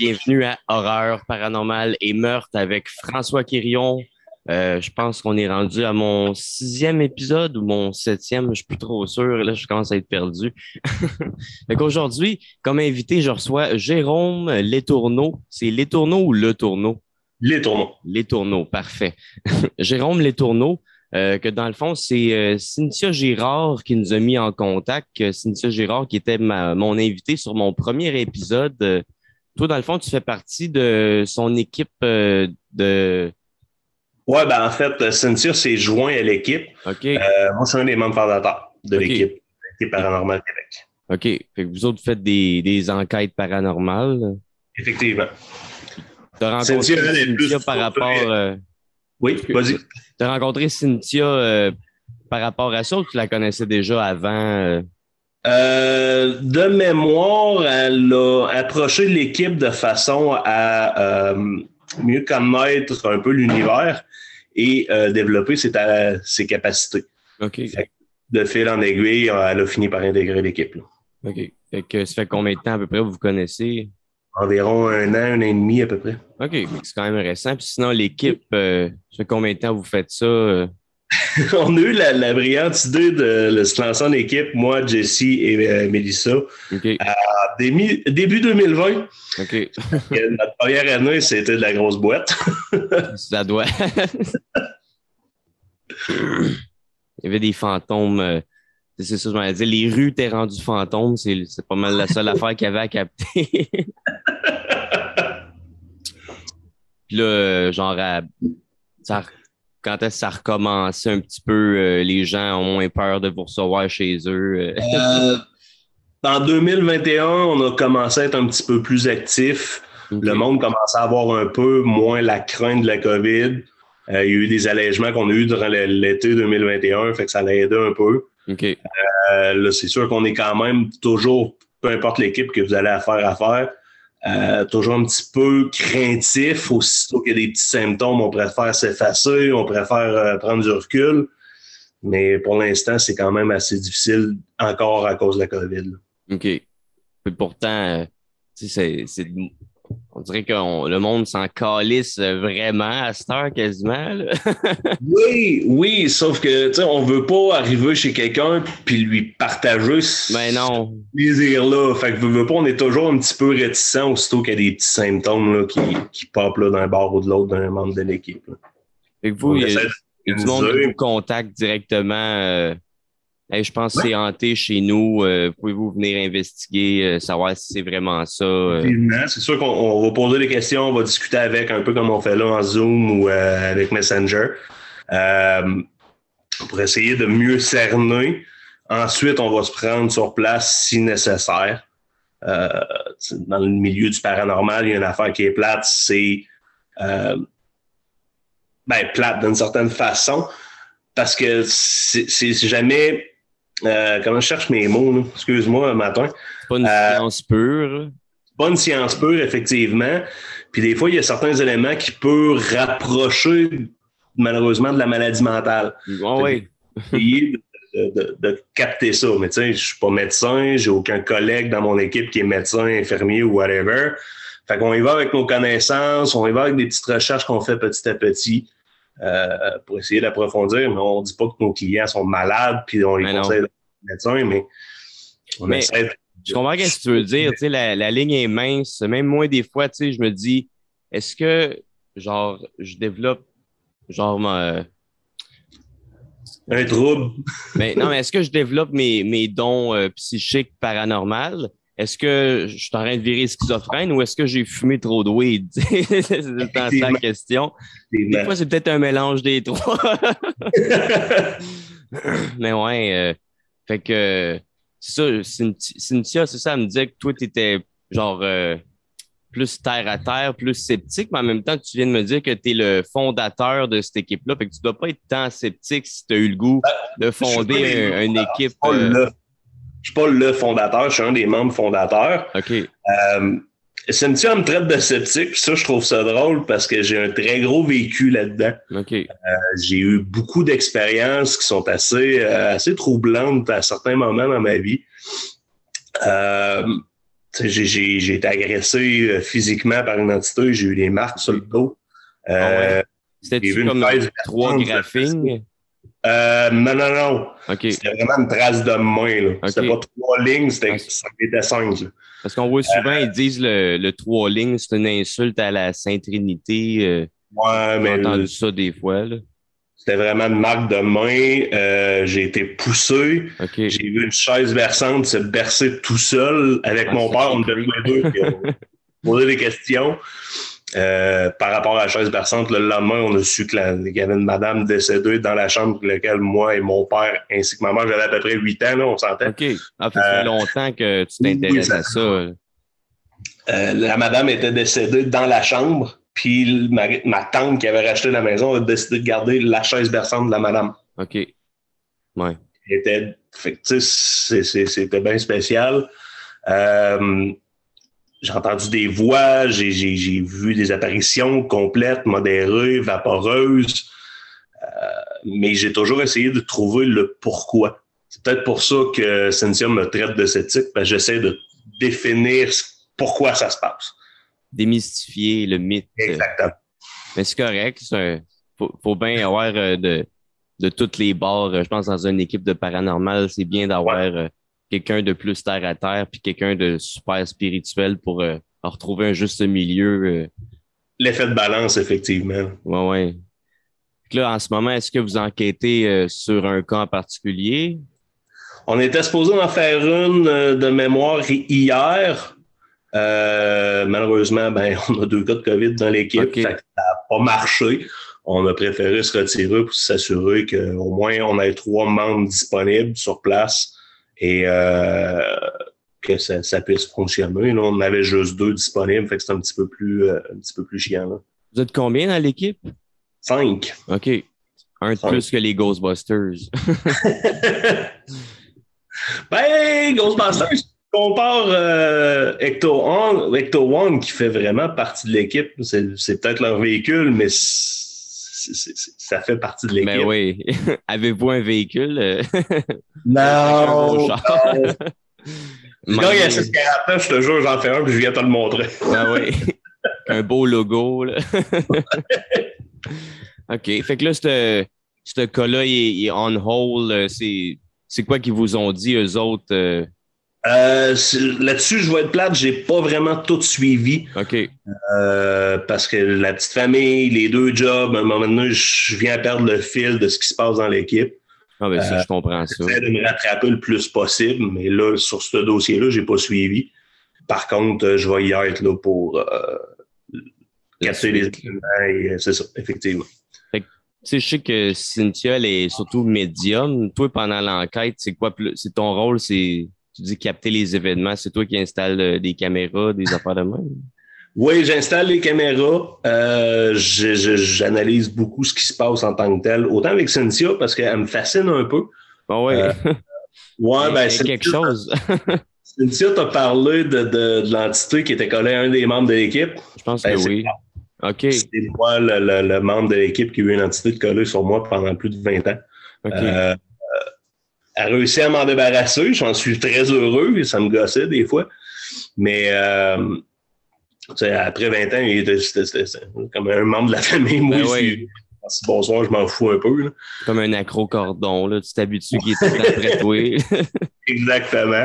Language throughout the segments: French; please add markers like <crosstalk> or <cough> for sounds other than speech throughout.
bienvenue à Horreur paranormale et meurtre avec François Quirion. Euh, je pense qu'on est rendu à mon sixième épisode ou mon septième, je suis plus trop sûr. Là, je commence à être perdu. <laughs> Aujourd'hui, comme invité, je reçois Jérôme Letourneau. C'est Letourneau ou Le Tourneau? Les tourneaux. Les Tourneaux, parfait. <laughs> Jérôme Letourneau, euh, que dans le fond, c'est euh, Cynthia Girard qui nous a mis en contact. Euh, Cynthia Girard, qui était ma, mon invité sur mon premier épisode. Toi, dans le fond, tu fais partie de son équipe euh, de. Ouais, ben en fait, Cynthia s'est joint à l'équipe. OK. Euh, moi, je suis un des membres fondateurs de Ok. l'équipe, l'équipe Paranormal Québec. OK. Fait que vous autres faites des, des enquêtes paranormales. Effectivement. Tu as rencontré Cynthia, elle est Cynthia plus par rapport. euh, Oui, vas-y. tu as rencontré Cynthia euh, par rapport à ça ou tu la connaissais déjà avant? Euh? De mémoire, elle a approché l'équipe de façon à euh, mieux connaître un peu l'univers et euh, développer ses, capacités. OK. De fil en aiguille, elle a fini par intégrer l'équipe. OK. Fait que ça fait combien de temps à peu près vous vous connaissez? Environ un an, un an et demi à peu près. OK, c'est quand même récent. Puis sinon, l'équipe, ça fait combien de temps vous faites ça? <laughs> On a eu la, la brillante idée de, de se lancer en équipe, moi, Jessie et euh, Mélissa, OK, à début, début 2020. OK. <laughs> Et Notre première année, c'était de la grosse boîte. <laughs> ça doit. Il y avait des fantômes. euh, c'est ça, je m'allais dire. Les rues étaient rendues fantômes. C'est c'est pas mal la seule affaire qu'il y avait à capter. Puis là, euh, genre, à- ça- quand est-ce que ça a recommencé un petit peu, euh, les gens ont moins peur de vous recevoir chez eux. euh? Euh, en 2021, on a commencé à être un petit peu plus actif. Le monde commençait à avoir un peu moins la crainte de la COVID. Euh, il y a eu des allègements qu'on a eu durant l'été 2021, fait que ça l'a aidé un peu. Là, c'est sûr qu'on est quand même toujours, peu importe l'équipe que vous allez faire, euh, toujours un petit peu craintif. Aussitôt qu'il y a des petits symptômes, on préfère s'effacer, on préfère euh, prendre du recul. Mais pour l'instant, c'est quand même assez difficile encore à cause de la COVID. OK. Puis pourtant, euh, c'est- on dirait que le monde s'en calisse vraiment à cette heure quasiment. là. <laughs> Oui, oui, sauf que tu sais, on veut pas arriver chez quelqu'un puis lui partager ce Mais Ben non. plaisir-là. Fait que pas, on est toujours un petit peu réticent aussitôt qu'il y a des petits symptômes là, qui, qui popent d'un bord ou de l'autre d'un membre de l'équipe. Fait que vous, il y a, du monde qui vous contacte directement. euh, Hey, je pense que c'est hanté chez nous. euh, Pouvez-vous venir investiguer, euh, savoir si c'est vraiment ça? euh? C'est sûr qu'on on va poser des questions, on va discuter avec, un peu comme on fait là en Zoom ou avec Messenger, pour essayer de mieux cerner. Ensuite, on va se prendre sur place si nécessaire. Dans le milieu du paranormal, il y a une affaire qui est plate, c'est ben, plate d'une certaine façon, parce que c'est jamais... euh, comment je cherche mes mots, excuse-moi, matin pas une euh, science pure. pas une science pure, effectivement. Puis des fois, il y a certains éléments qui peuvent rapprocher, malheureusement, de la maladie mentale. Oh, oui. Essayer de, de- de capter ça. Mais tu sais, je suis pas médecin, j'ai aucun collègue dans mon équipe qui est médecin, infirmier ou whatever. Fait qu'on y va avec nos connaissances, on y va avec des petites recherches qu'on fait petit à petit euh, pour essayer d'approfondir. Mais on dit pas que nos clients sont malades, puis on les Mais conseille médecin, mais on Mais- essaie de Je comprends ce que tu veux dire. Tu sais, la, la ligne est mince. Même moi, des fois, tu sais, je me dis, est-ce que, genre, je développe, genre, ma, un trouble. ben, non, mais est-ce que je développe mes, mes dons euh, psychiques paranormales? Est-ce que je suis en train de virer schizophrène ou est-ce que j'ai fumé trop de weed? <laughs> c'est la question. Des fois, c'est peut-être un mélange des trois. <laughs> mais ouais, euh, fait que c'est ça, Cynthi- Cynthia, c'est ça, elle me disait que toi, tu étais genre euh, plus terre à terre, plus sceptique, mais en même temps, tu viens de me dire que tu es le fondateur de cette équipe-là. Fait que tu dois pas être tant sceptique si tu as eu le goût de fonder un- une équipe. euh, je suis pas le fondateur, je suis un des membres fondateurs. OK. Euh, Cynthia me traite de sceptique, ça, je trouve ça drôle parce que j'ai un très gros vécu là-dedans. OK. J'ai eu beaucoup d'expériences qui sont assez, euh, assez troublantes à certains moments dans ma vie. Euh, j'ai été agressé euh, physiquement par une entité, j'ai eu des marques sur le dos. Euh, ah C'était comme trois graphings? Euh, non, non, non. C'était vraiment une trace de main. Là. C'était pas trois lignes, c'était ah, cinq. Parce qu'on voit souvent, ils disent le, le trois lignes, c'est une insulte à la Sainte Trinité. ouais, mais. J'ai entendu ça des fois. Là. C'était vraiment une marque de main. Euh, j'ai été poussé. J'ai vu une chaise versante se bercer tout seul avec ah, mon père. On tous les deux. on <laughs> posé des questions. Euh, par rapport à la chaise berçante, le lendemain, on a su qu'il y avait une madame décédée dans la chambre pour laquelle moi et mon père, ainsi que ma mère, j'avais à peu près 8 ans, là, on s'entend. OK. Ah, ça fait euh, longtemps que tu t'intéresses à ça. la madame était décédée dans la chambre. Puis ma, tante qui avait racheté la maison a décidé de garder la chaise berçante de la madame. OK. Ouais. C'était bien spécial. Euh, j'ai entendu des voix, j'ai vu des apparitions complètes, modérées, vaporeuses. Euh, mais j'ai toujours essayé de trouver le pourquoi. C'est peut-être pour ça que Cynthia me traite de ce type, parce que j'essaie de définir pourquoi ça se passe démystifier le mythe. Exactement. Mais c'est correct. Il faut, bien avoir euh, de, de toutes les bords. Je pense dans une équipe de paranormal, c'est bien d'avoir euh, quelqu'un de plus terre à terre puis quelqu'un de super spirituel pour euh, retrouver un juste milieu. L'effet de balance, effectivement. Oui, oui. Là, en ce moment, est-ce que vous enquêtez sur un cas en particulier? On était supposé en faire une de mémoire hier. Euh, malheureusement, ben, <laughs> on a deux cas de COVID dans l'équipe. Ça n'a pas marché. On a préféré se retirer pour s'assurer qu'au moins on ait trois membres disponibles sur place et euh, que ça, puisse fonctionner. Là, on avait juste deux disponibles, fait que c'est un petit peu plus euh, un petit peu plus chiant. Là. Vous êtes combien dans l'équipe? Cinq. OK. Un de plus que les Ghostbusters. <laughs> ben, Ghostbusters, compare euh, Ecto, One, qui fait vraiment partie de l'équipe, c'est peut-être leur véhicule, mais ça fait partie de l'équipe. Mais oui. <laughs> Avez-vous un véhicule? Euh? non. <laughs> <laughs> non. Quand il y a 649, je te jure, j'en fais un puis je viens te le montrer. ah oui. Un beau logo. Là. OK. Fait que là, ce cas-là, il, est on hold. Euh, c'est quoi qu'ils vous ont dit, eux autres? Euh? Euh, là-dessus, je vais être plate, j'ai pas vraiment tout suivi. OK. Euh, parce que la petite famille, les deux jobs, à un moment donné, je viens perdre le fil de ce qui se passe dans l'équipe. Ah ben ça, je comprends ça. J'essaie de me rattraper le plus possible, mais là, sur ce dossier-là, j'ai pas suivi. Par contre, je vais y être là pour euh, casser les éléments. C'est ça, effectivement. Tu sais, je sais que Cynthia, elle est surtout médium. Toi, pendant l'enquête, c'est quoi? C'est ton rôle, c'est tu dis capter les événements, c'est toi qui installes euh, des caméras, des affaires de même? Oui, j'installe les caméras. Euh, j'analyse beaucoup ce qui se passe en tant que tel. Autant avec Cynthia, parce qu'elle me fascine un peu. Ah oui. Euh, ouais, ben, c'est quelque chose. <laughs> Cynthia t'a parlé de, de, l'entité qui était collée à un des membres de l'équipe. Je pense que ben, oui. OK. C'est moi le, membre de l'équipe qui a eu une entité de collée sur moi pendant plus de 20 ans. OK. Euh, a réussi à m'en débarrasser. J'en suis très heureux et ça me gossait des fois. Mais euh, après 20 ans, il était, comme un membre de la famille. Moi, ben bonsoir, je m'en fous un peu. Comme un accro-cordon, là. tu t'habitues qu'il est après toi. <laughs> Exactement.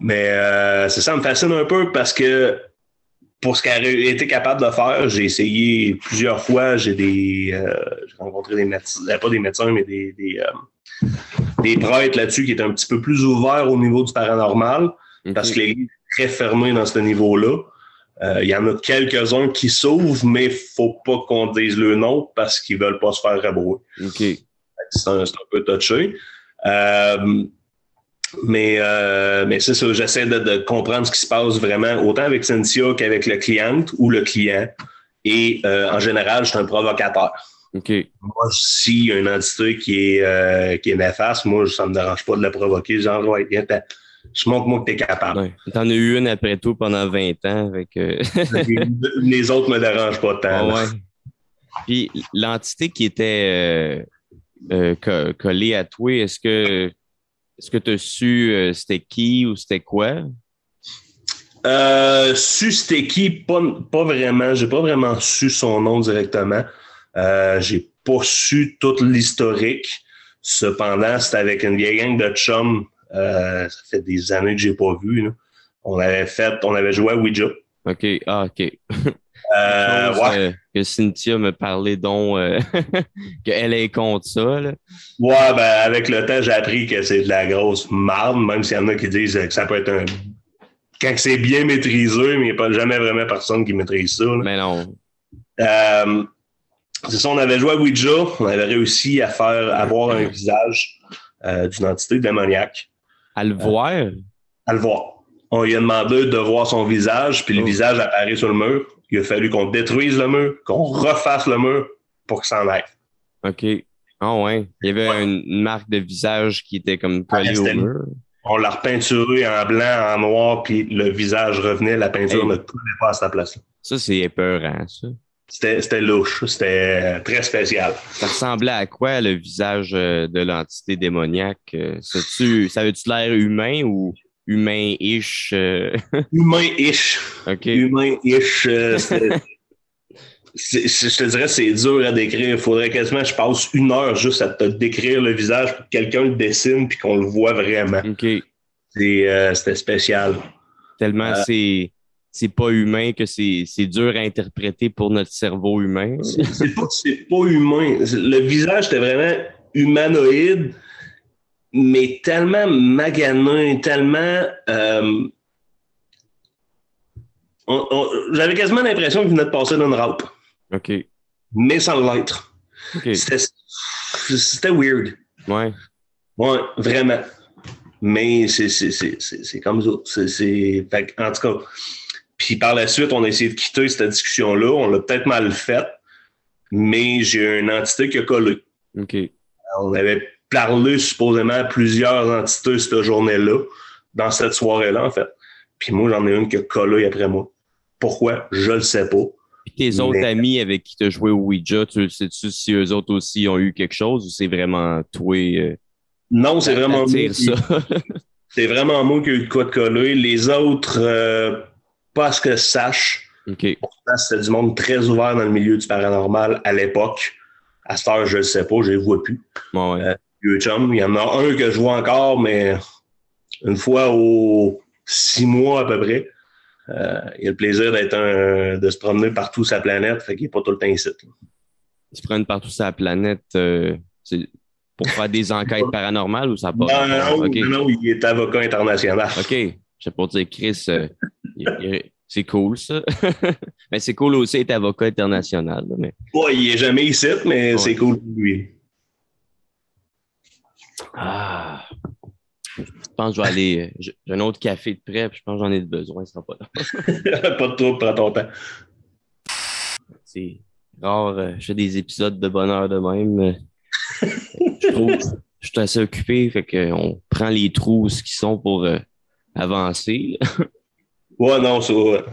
Mais euh, c'est ça me fascine un peu parce que pour ce qu'elle a été capable de faire, j'ai essayé plusieurs fois. J'ai des, euh, rencontré des médecins, pas des médecins, mais des, des, des prêtres là-dessus qui est un petit peu plus ouvert au niveau du paranormal, parce que l'Église est très fermée dans ce niveau-là. Euh, il y en a quelques-uns qui s'ouvrent, mais il ne faut pas qu'on dise le nom parce qu'ils ne veulent pas se faire rabouer. C'est un, peu touché. Euh, mais euh, mais c'est ça, j'essaie de, comprendre ce qui se passe vraiment, autant avec Cynthia qu'avec le client ou le client. Et en général, je suis un provocateur. Moi, s'il y a une entité qui est, euh, qui est néfaste, moi, ça ne me dérange pas de la provoquer. Genre, ouais, viens, je montre-moi que tu es capable. Ouais. Tu en as eu une après tout pendant 20 ans. Avec, <laughs> les autres ne me dérangent pas tant. ouais. Puis l'entité qui était euh, euh, collée à toi, est-ce que est-ce que tu as su c'était qui ou c'était quoi? Euh, su c'était qui, pas, pas vraiment. J'ai pas vraiment su son nom directement. Euh, j'ai pas su toute l'historique. Cependant, c'était avec une vieille gang de chums. Euh, ça fait des années que j'ai pas vu. Là. On avait fait, on avait joué à Ouija. OK. Ah, OK. Euh, Chose, ouais. euh, que Cynthia me parlait donc euh, <laughs> qu'elle est contre ça. Là. Ouais, ben, avec le temps, j'ai appris que c'est de la grosse marde, même s'il y en a qui disent que ça peut être un. Quand c'est bien maîtrisé, mais il n'y a pas jamais vraiment personne qui maîtrise ça. là. Mais non. Euh, c'est ça, on avait joué à Ouija, on avait réussi à faire avoir un visage euh, d'une entité démoniaque, À le voir, à le voir. On lui a demandé de voir son visage, puis le Oh. visage apparaît sur le mur. Il a fallu qu'on détruise le mur, qu'on refasse le mur pour qu'il s'en aille. OK. Ah ouais. Il y avait une, une marque de visage qui était comme collée Ah, au c'était- mur. On l'a repeinturé en blanc, en noir, puis le visage revenait, la peinture Hey. ne collait pas à sa place. Ça, c'est épeurant, ça. C'était louche, c'était très spécial. Ça ressemblait à quoi, le visage euh, de l'entité démoniaque? Euh, Ça-tu- ça avait-tu l'air humain ou humain-ish? euh? <laughs> Humain-ish. Humain-ish. euh, <laughs> je te dirais, c'est dur à décrire. Il faudrait quasiment que je passe une heure juste à te décrire le visage pour que quelqu'un le dessine puis qu'on le voit vraiment. OK. Euh, C'était spécial. Tellement Euh, c'est c'est pas humain que c'est dur à interpréter pour notre cerveau humain. C'est pas, c'est pas humain. Le visage était vraiment humanoïde, mais tellement maganin, tellement. euh, J'avais quasiment l'impression qu'il venait de passer d'une râpe, OK. mais sans l'être. OK. C'était c'était weird. Ouais. Ouais, vraiment. Mais c'est comme ça. Fait que, en tout cas. Puis par la suite, on a essayé de quitter cette discussion-là. On l'a peut-être mal fait, mais j'ai une entité qui a collé. OK. On avait parlé supposément à plusieurs entités cette journée-là, dans cette soirée-là, en fait. Puis moi, j'en ai une qui a collé après moi. Pourquoi? Je le sais pas. Puis tes autres amis avec qui tu as joué au Ouija, tu sais-tu si eux autres aussi ont eu quelque chose ou c'est vraiment toi euh, Non, c'est vraiment moi qui-? <laughs> C'est vraiment moi qui ai eu de quoi de coller. Les autres, euh, pas à ce que je sache. OK. Pourtant, c'était du monde très ouvert dans le milieu du paranormal à l'époque. À cette heure, je ne sais pas, je ne les vois plus. Ouais. Euh, Vieux chum. Il y en a un que je vois encore, mais une fois aux six mois à peu près. Euh, il a le plaisir d'être un, de se promener partout sur la planète, fait qu'il n'est pas tout le temps ici. là. Ils se prennent partout sur la planète euh, c'est pour faire des enquêtes paranormales ou ça pas Non, non, non, il est avocat international. OK. Je sais pas dire, Chris, euh, il- il- c'est cool, ça. <laughs> mais c'est cool aussi d'être avocat international. Mais... Ouais, il n'est jamais ici, mais Ouais. c'est cool pour lui. Ah. Je pense que je vais aller. J'ai un autre café de près, puis je pense que j'en ai besoin, ce sera pas là. <laughs> pas de trouble, prends ton temps. C'est rare, euh, je fais des épisodes de bonheur de même. euh, je trouve, je suis assez occupé, fait qu'on prend les trous ce qui sont pour euh, avancer. Ouais, non, ça. ouais.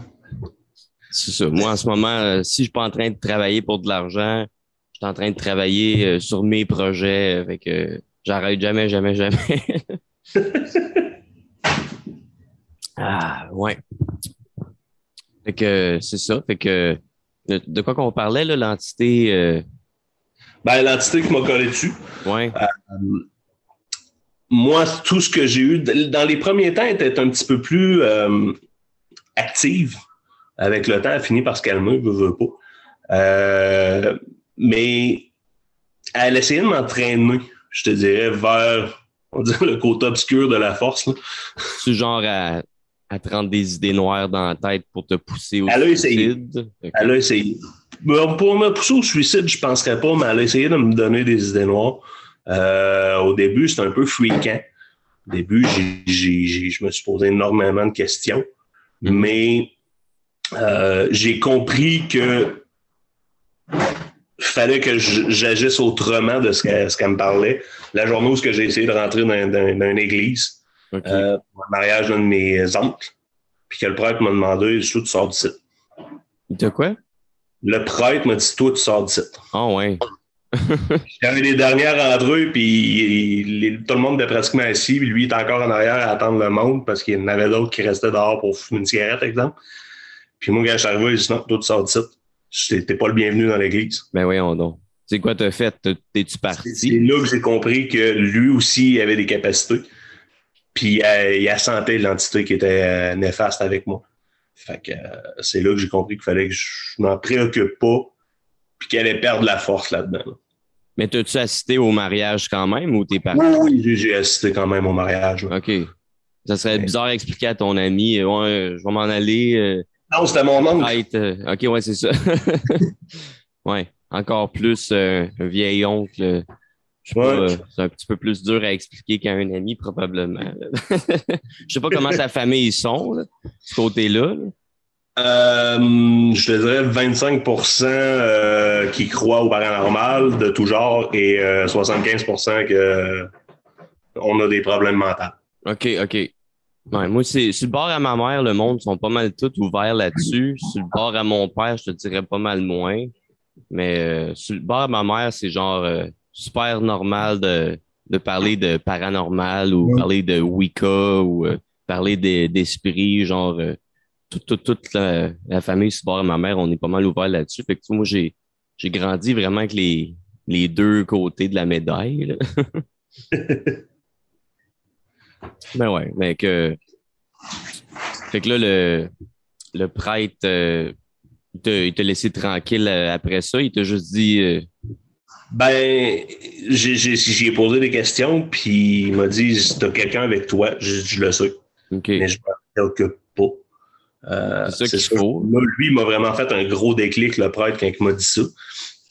C'est ça. Moi, en ce moment, euh, si je suis pas en train de travailler pour de l'argent, je suis en train de travailler euh, sur mes projets. euh, Fait que j'arrête jamais, jamais, jamais. <laughs> ah, ouais. Fait que c'est ça. Fait que de, quoi qu'on parlait, là, l'entité. Ben, l'entité qui m'a collé dessus. ouais. moi, tout ce que j'ai eu, dans les premiers temps, était un petit peu plus active. Avec le temps, elle finit par se calmer, veut, veut pas. Euh, mais elle essayait de m'entraîner, je te dirais, vers on dirait, le côté obscur de la force. là. Tu genre à, à te rendre des idées noires dans la tête pour te pousser au Elle a essayé. suicide? Fait que- Elle a essayé. Ben, Pour me pousser au suicide, je ne penserais pas, mais elle a essayé de me donner des idées noires. Euh, au début, c'était un peu fréquent. Au début, je me suis posé énormément de questions. Mais euh, j'ai compris que fallait que j'agisse autrement de ce qu'elle me parlait. La journée où j'ai essayé de rentrer dans, dans- dans une église, OK. euh, pour le mariage d'un de mes oncles, puis que le prêtre m'a demandé, toi, tu sors du site. De quoi? Le prêtre m'a dit, toi, tu sors du site. Ah ouais. <laughs> J'avais les dernières entrées, puis tout le monde était pratiquement assis, puis lui, il était encore en arrière à attendre le monde parce qu'il y en avait d'autres qui restaient dehors pour fumer une cigarette, exemple. Puis moi, quand je suis arrivé, il dit non, toi, tu sors de site. T'es pas le bienvenu dans l'église. Ben voyons donc. C'est quoi t'as fait? T'es-tu parti? C'est là que j'ai compris que lui aussi avait des capacités. Puis euh, il a senti l'entité qui était euh, néfaste avec moi. Fait que euh, c'est là que j'ai compris qu'il fallait que je m'en préoccupe pas puis qu'elle allait perdre la force là-dedans. Mais t'as-tu assisté au mariage quand même ou t'es parti? Oui, j'ai assisté quand même au mariage. OK. Ça serait bizarre d'expliquer à ton ami, ouais, je vais m'en aller. non, c'était mon oncle. OK, ouais, c'est ça. <laughs> ouais, encore plus un vieil oncle. C'est un petit peu plus dur à expliquer qu'à un ami, probablement. <laughs> je sais pas comment ta famille sont, là, ce côté-là. Euh, je te dirais 25% euh, qui croient au paranormal de tout genre et 75 euh, que on a des problèmes mentaux. OK, OK. moi, c'est sur le bord à ma mère, le monde sont pas mal tous ouverts là-dessus. Sur le bord à mon père, je te dirais pas mal moins. Mais sur le bord à ma mère, c'est genre super normal de, de parler de paranormal ou parler de Wicca ou euh, parler d'esprit, genre euh, toute, toute, la, famille super ma mère, on est pas mal ouvert là-dessus. Fait que moi, j'ai j'ai grandi vraiment avec les, les deux côtés de la médaille. <laughs> ben ouais, mais que. Fait que là, le, le prêtre, euh, il t'a laissé tranquille après ça. Il t'a juste dit ben, j'ai posé des questions, puis il m'a dit si t'as quelqu'un avec toi, je, je le sais. Mais je me préoccupe. Euh, c'est ça qu'il faut. lui, il m'a vraiment fait un gros déclic, le prêtre, quand il m'a dit ça.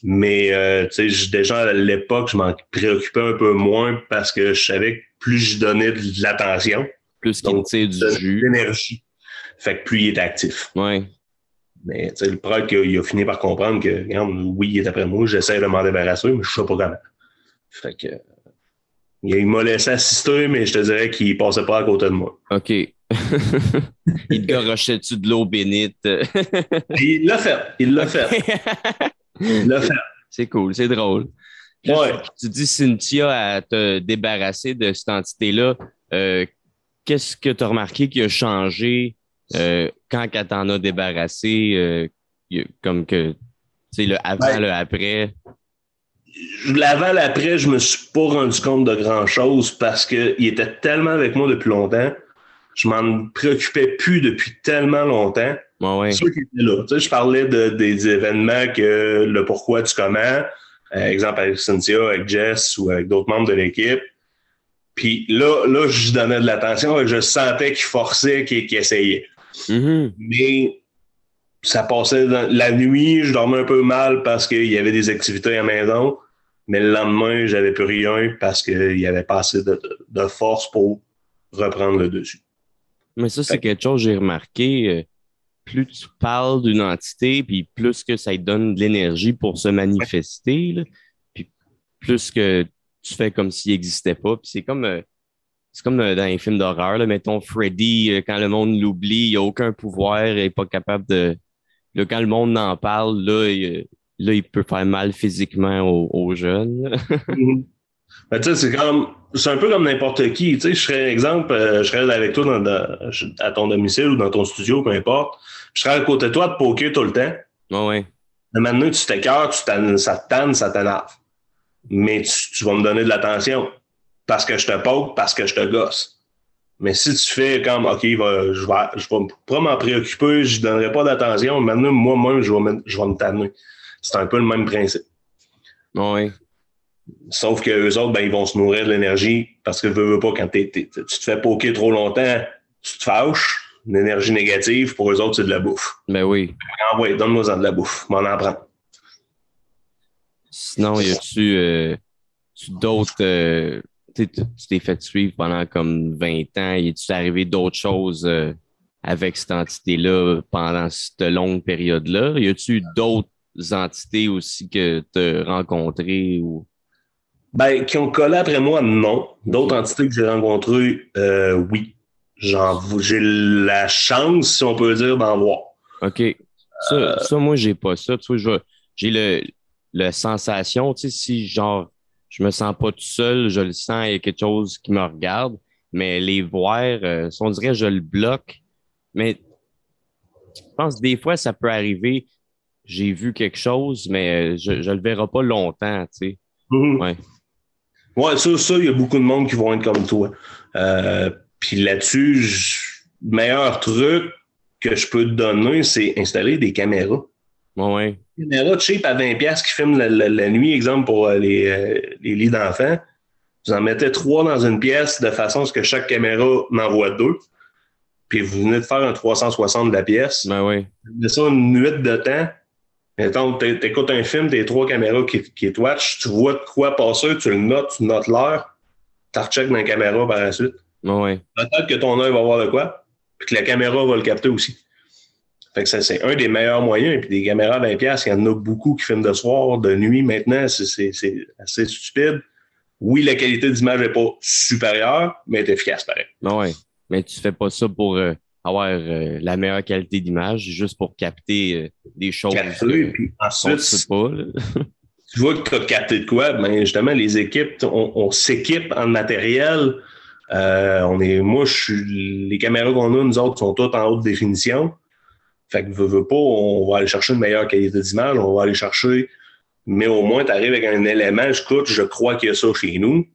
Mais euh, tu sais, déjà à l'époque, je m'en préoccupais un peu moins parce que je savais que plus je donnais de l'attention, plus qu'il tire du jus. l'énergie. Fait que plus il est actif. Ouais. Mais le prêtre, il a fini par comprendre que, regarde, oui, il est après moi, j'essaie de m'en débarrasser, mais je ne sais pas comment. Fait que, il m'a laissé assister, mais je te dirais qu'il passait pas à côté de moi. OK. <laughs> il te garochait-tu de l'eau bénite? <laughs> il l'a fait. Il l'a fait. Il l'a fait. C'est cool, c'est drôle. ouais. Tu dis Cynthia à te débarrasser de cette entité-là. Euh, qu'est-ce que tu as remarqué qui a changé euh, quand elle t'en a débarrassé, euh, comme que, tu le avant, le après? L'avant, l'après, je me suis pas rendu compte de grand-chose parce qu'il était tellement avec moi depuis longtemps. Je m'en préoccupais plus depuis tellement longtemps. Ouais, Ceux qui étaient là. Tu sais, je parlais de, des événements que le pourquoi du comment. Euh, exemple avec Cynthia, avec Jess ou avec d'autres membres de l'équipe. Puis là, là, je donnais de l'attention et je sentais qu'il forçait, qu'il essayait. Mm-hmm. Mais ça passait dans la nuit, je dormais un peu mal parce qu'il y avait des activités à la maison. Mais le lendemain, j'avais plus rien parce qu'il y avait pas assez de, force pour reprendre le dessus. Mais ça, c'est quelque chose que j'ai remarqué. Euh, plus tu parles d'une entité, puis plus que ça te donne de l'énergie pour se manifester, puis plus que tu fais comme s'il n'existait pas. Puis c'est comme euh, c'est comme dans les films d'horreur, mettons Freddy, euh, quand le monde l'oublie, il n'a aucun pouvoir, il n'est pas capable de. Là, quand le monde en parle, là, il, là, il peut faire mal physiquement aux, jeunes. Ben, tu sais, c'est comme c'est un peu comme n'importe qui. Tu sais, je serais exemple, euh, je serais avec toi dans, à ton domicile ou dans ton studio, peu importe. Je serais à côté de toi de poker tout le temps. Ouais. Mais maintenant, tu t'écartes, tu ça te tanne, ça t'énerve. Mais tu, tu vas me donner de l'attention parce que je te poke, parce que je te gosse. Mais si tu fais comme, OK, je vais, je vais pas m'en préoccuper, je ne donnerai pas d'attention, maintenant, moi-même, je vais, me, je vais me tanner. C'est un peu le même principe. Oui. Sauf que eux autres, ben, ils vont se nourrir de l'énergie parce que veux, veux pas, quand tu te fais poker trop longtemps, tu te fâches, l'énergie négative, pour eux autres, c'est de la bouffe. Ben oui. Ah oui, donne-moi de la bouffe, m'en en prends. Sinon, y a-tu euh, d'autres euh, tu t'es fait suivre pendant comme 20 ans? Et tu arrivé d'autres choses euh, avec cette entité-là pendant cette longue période-là? Y a-tu d'autres entités aussi que tu as rencontrées ou? Ben, qui ont collé après moi, non. D'autres entités que j'ai rencontrées, euh, oui. J'ai la chance, si on peut dire, d'en voir. OK. Ça, euh, ça moi, j'ai pas ça. Tu vois, j'ai le la sensation, tu sais, si genre, je me sens pas tout seul, je le sens, il y a quelque chose qui me regarde, mais les voir, euh, si on dirait, je le bloque. Mais je pense que des fois, ça peut arriver, j'ai vu quelque chose, mais euh, je ne le verrai pas longtemps, tu sais. Mhm. Ouais. Ouais, ça, ça, il y a beaucoup de monde qui vont être comme toi. Euh, Puis là-dessus, le meilleur truc que je peux te donner, c'est installer des caméras. Ouais, ouais. caméra cheap à 20$ piastres qui filme la, la- la nuit, exemple pour euh, les, euh, les lits d'enfants. Vous en mettez trois dans une pièce de façon à ce que chaque caméra m'envoie deux. Puis vous venez de faire un 360 de la pièce. Ben oui. De ça, une nuit de temps. Mettons, t'é- t'écoutes un film, les trois caméras qui, qui te watch, tu vois de quoi passer, tu le notes, tu notes l'heure, tu recheckes dans la caméra par la suite. Ouais. Peut-être que ton œil va voir de quoi, puis que la caméra va le capter aussi. Fait que ça, c'est un des meilleurs moyens. Et puis des caméras à 20$, piastres, il y en a beaucoup qui filment de soir, de nuit maintenant. C'est, c'est, c'est assez stupide. Oui, la qualité d'image n'est pas supérieure, mais elle est efficace pareil. Ouais. Mais tu fais pas ça pour euh, avoir euh, la meilleure qualité d'image, juste pour capter euh, des choses Capté, euh, puis ensuite, ne sait pas. là. <laughs> tu vois que tu as capté de quoi, ben justement, les équipes, on, on s'équipe en matériel. Euh, on est, moi, je suis, les caméras qu'on a, nous autres, sont toutes en haute définition. Fait que, veux, veux pas, on va aller chercher une meilleure qualité d'image, on va aller chercher, mais au moins, tu arrives avec un élément, écoute, je crois qu'il y a ça chez nous.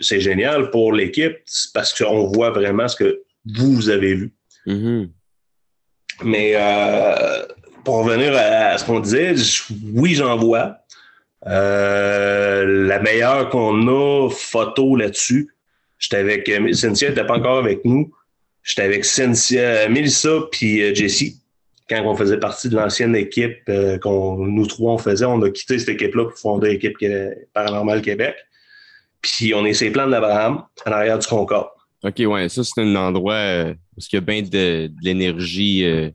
C'est génial pour l'équipe, parce qu'on voit vraiment ce que vous, vous avez vu. Mhm. Mais euh, pour revenir à, ce qu'on disait, oui, j'en vois. Euh, la meilleure qu'on a photo là-dessus, j'étais avec euh, Cynthia, n'était pas encore avec nous. J'étais avec Cynthia, Melissa puis euh, Jessie. Quand on faisait partie de l'ancienne équipe euh, qu'on nous trois on faisait, on a quitté cette équipe-là pour fonder l'équipe Paranormal Québec. Puis on est sur les plans d'Abraham, en arrière du Concorde. OK, ouais, ça, c'est un endroit euh, où il y a bien de, de l'énergie. euh,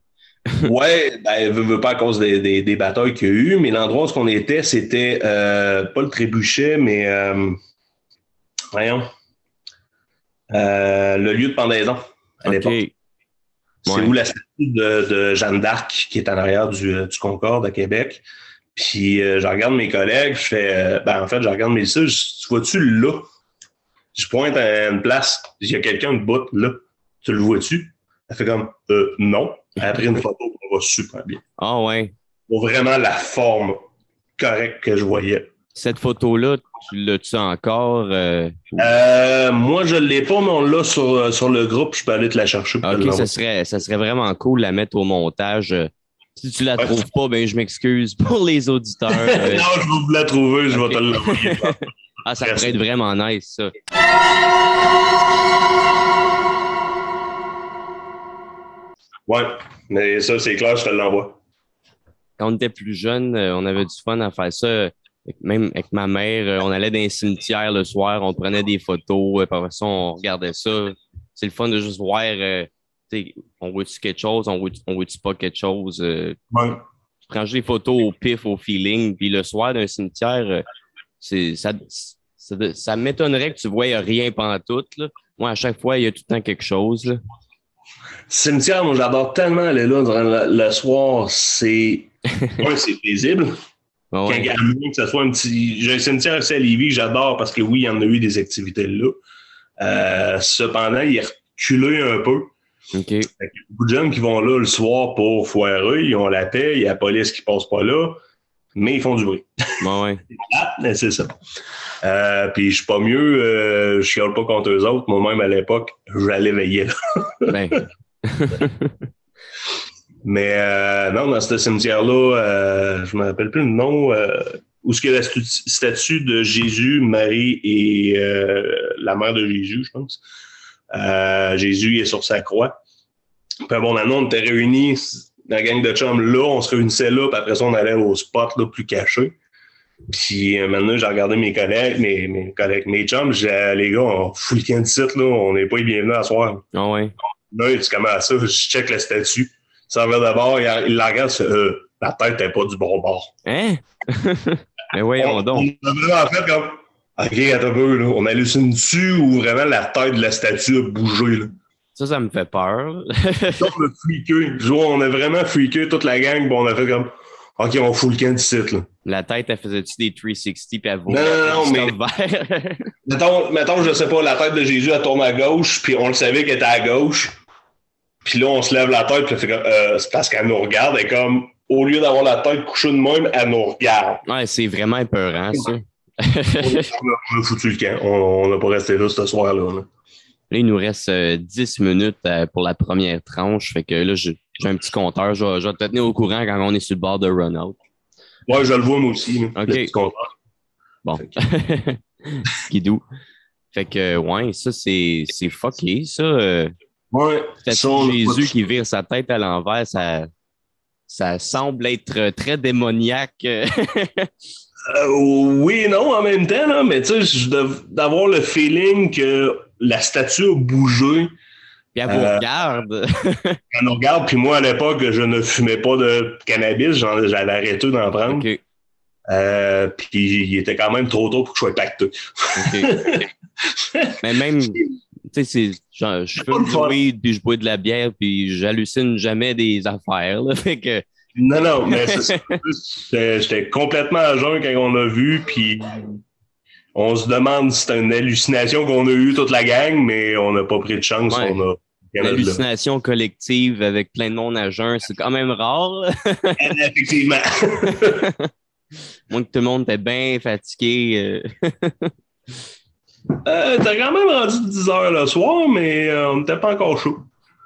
<laughs> Ouais, ben, pas à cause des, des, des batailles qu'il y a eu, mais l'endroit où on était, c'était euh, pas le trébuchet, mais euh, voyons. Le lieu de pendaison à l'époque. C'est Ouais. où la statue de, de Jeanne d'Arc qui est en arrière du, du Concorde à Québec. Puis je regarde mes collègues, je fais ben en fait, je regarde mes tu vois-tu là? Je pointe à une place, il y a quelqu'un de bout là. Tu le vois-tu? Elle fait comme euh, non. Après une photo, on va super bien. Ah ouais. Pour vraiment la forme correcte que je voyais. Cette photo-là, tu l'as-tu encore? euh, Euh, moi, je l'ai pas, mais on l'a sur, sur le groupe. Je peux aller te la chercher. OK, ça serait, ça serait vraiment cool de la mettre au montage. euh. Si tu la Ouais. trouves pas, ben je m'excuse pour les auditeurs. euh. <laughs> non, je vais vous la trouver, je vais te l'envoyer. <laughs> ah, ça pourrait être vraiment nice, ça. ouais, mais ça, c'est clair, je te l'envoie. Quand on était plus jeune, euh, on avait du fun à faire ça. Même avec ma mère, euh, on allait dans les cimetières le soir, on prenait des photos, euh, par ça, on regardait ça. C'est le fun de juste voir, euh, tu sais, on voit-tu quelque chose, on voit- on voit-tu pas quelque chose. euh, Ouais. tu prends juste les photos au pif, au feeling, puis le soir d'un cimetière, c'est ça, ça, ça m'étonnerait que tu voyais rien pantoute. Là. Moi, à chaque fois, il y a tout le temps quelque chose. Là. Cimetière, moi, j'adore tellement aller là durant le, le soir. C'est. <laughs> Ouais, c'est paisible. Ouais. Quand il que ce soit un petit. J'ai un cimetière aussi à Lévis j'adore parce que oui, il y en a eu des activités là. Euh, cependant, il est reculé un peu. Qu'il y a beaucoup de jeunes qui vont là le soir pour foirer, ils ont la paix, il y a la police qui passe pas là, mais ils font du bruit. Ouais, ouais. <laughs> Ah, c'est ça. Euh, puis je suis pas mieux, euh, je chiale pas contre eux autres. Moi-même, à l'époque, j'allais veiller là. <laughs> Ben, <laughs> Mais euh, non, dans ce cimetière-là, euh, je me rappelle plus le nom, où est-ce qu'il y a la statue de Jésus, Marie et la mère de Jésus, je pense. Jésus est sur sa croix. Puis bon, maintenant, on était réunis, la gang de chums là, on se réunissait là, puis après ça, on allait au spot là, plus caché. Puis euh, maintenant, j'ai regardé mes collègues, mes, mes collègues, mes chums, j'ai dit, les gars, on fout le camp de site, là, on n'est pas les bienvenus à soir. ah ouais. Là, tu commences ça, je check la statue. Ça va d'abord, il, il la regarde, euh, la tête n'est pas du bon bord. Hein? <laughs> Mais voyons on, donc. on a vraiment fait comme, OK, attends un peu, là, on hallucine dessus ou vraiment la tête de la statue a bougé, là? Ça, ça me fait peur. <laughs> on a freaké. On a vraiment freaké toute la gang, puis on a fait comme, OK, on fout le camp du site, là. La tête, elle faisait-tu des 360 puis elle Non, non, non, mais. <laughs> mettons, mettons, je sais pas, la tête de Jésus, elle tourne à gauche, puis on le savait qu'elle était à gauche. Puis là, on se lève la tête, puis fait comme. Euh, c'est parce qu'elle nous regarde, et comme, au lieu d'avoir la tête couchée de même, elle nous regarde. Ouais, c'est vraiment épeurant, ça. on a foutu le camp. On n'a pas resté là ce soir-là. Là. Là, il nous reste 10 euh, minutes euh, pour la première tranche. Fait que là, j'ai un petit compteur. Je vais, te tenir au courant quand on est sur le bord de run-out. Ouais, je le vois moi aussi. OK. Bon. <laughs> Skidou. Fait que, ouais, ça, c'est fucké, ça. Ouais. Jésus qui vire sa tête à l'envers, ça, ça semble être très démoniaque. <laughs> oui et non en même temps, là, mais tu sais, d'avoir le feeling que la statue a bougé. Puis elle vous euh, regarde. <laughs> elle nous regarde, puis moi, à l'époque, je ne fumais pas de cannabis, j'avais arrêté d'en prendre. Euh, puis il était quand même trop tôt pour que je sois pacté. <laughs> Mais même, tu sais, je fume du weed, puis je bois de la bière, puis j'hallucine jamais des affaires. Là, <laughs> fait que... Non, non, mais J'étais complètement à jeun quand on l'a vu, puis on se demande si c'est une hallucination qu'on a eue toute la gang, mais on n'a pas pris de chance. On a L'hallucination collective avec plein de monde à jeun, c'est quand même rare. Effectivement. <laughs> Moins que tout le monde était bien fatigué. Euh. <laughs> euh, T'as quand même rendu 10 heures le soir, mais euh, on n'était pas encore chaud.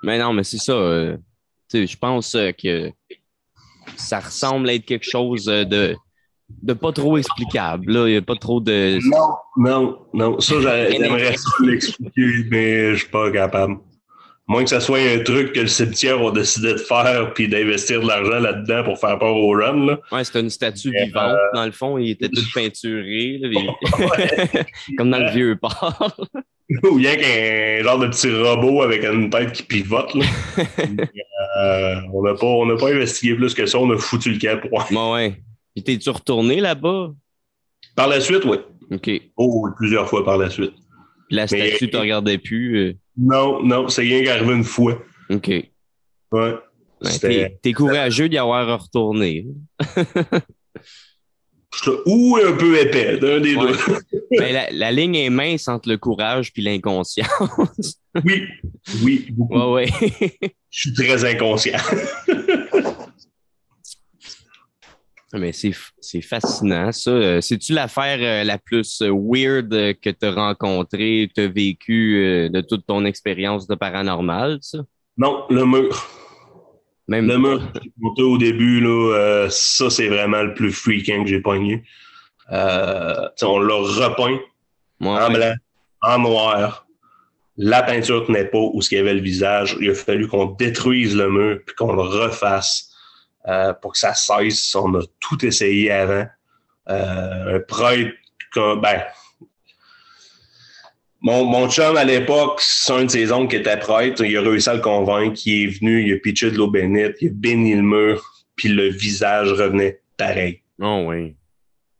Mais non, mais c'est ça. je pense que ça ressemble à être quelque chose de de pas trop explicable. Là. Il n'y a pas trop de. Non, non, non. Ça, <laughs> j'aimerais l'expliquer, mais je suis pas capable. Moins que ce soit un truc que le cimetière a décidé de faire puis d'investir de l'argent là-dedans pour faire peur au run. Là. Ouais, c'était une statue vivante. Euh, dans le fond, il était tout <laughs> peinturé. <laughs> Comme dans le vieux port. Ou bien qu'un genre de petit robot avec une tête qui pivote. Là. <laughs> Euh, on n'a pas, pas investigué plus que ça. On a foutu le cap. Ouais, ouais. Puis t'es-tu retourné là-bas? Par la suite, oui. OK. Oh, plusieurs fois par la suite. Puis la statue, tu regardais plus? Euh? Non, non, c'est rien qui arrivé une fois. OK. Ouais. t'es, courageux d'y avoir retourné. <laughs> Ou un peu épais, d'un des deux. <laughs> Ben, la, la, ligne est mince entre le courage puis l'inconscience. <laughs> oui, oui, beaucoup. Ouais, ouais. <laughs> Je suis très inconscient. Mais c'est fascinant, ça. Euh, c'est-tu l'affaire euh, la plus euh, weird que tu as rencontrée, que tu as vécue de toute ton expérience de paranormal, ça? Non, le mur. Même le mur au début, là, ça, c'est vraiment le plus freaking que j'ai pogné. on l'a repeint en blanc, en noir. La peinture tenait pas où il y avait le visage. Il a fallu qu'on détruise le mur puis qu'on le refasse euh, pour que ça cesse. On a tout essayé avant. Euh, un prêtre, ben, mon, mon chum à l'époque, c'est un de ses oncles qui était prêtre. Il a réussi à le convaincre. Il est venu, il a pitché de l'eau bénite, il a béni le mur, puis le visage revenait pareil. Oh oui.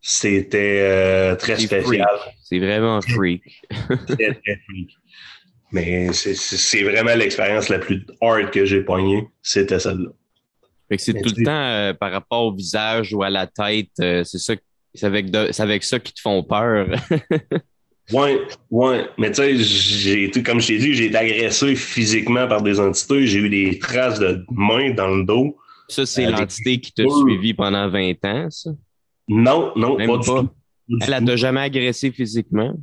C'était euh, très spécial. C'est vraiment freak. <laughs> très, très freak. Mais c'est vraiment l'expérience la plus hard que j'ai poignée. C'était celle-là c'est tout le temps euh, par rapport au visage ou à la tête, euh, c'est ça, c'est avec, avec ça qui te font peur. <laughs> ouais, ouais. Mais tu sais, j'ai comme je t'ai dit, j'ai été agressé physiquement par des entités. J'ai eu des traces de mains dans le dos. Ça, c'est euh, l'entité qui t'a suivi pendant 20 ans, ça? Non, non, pas, du tout. Elle n'a jamais agressé physiquement?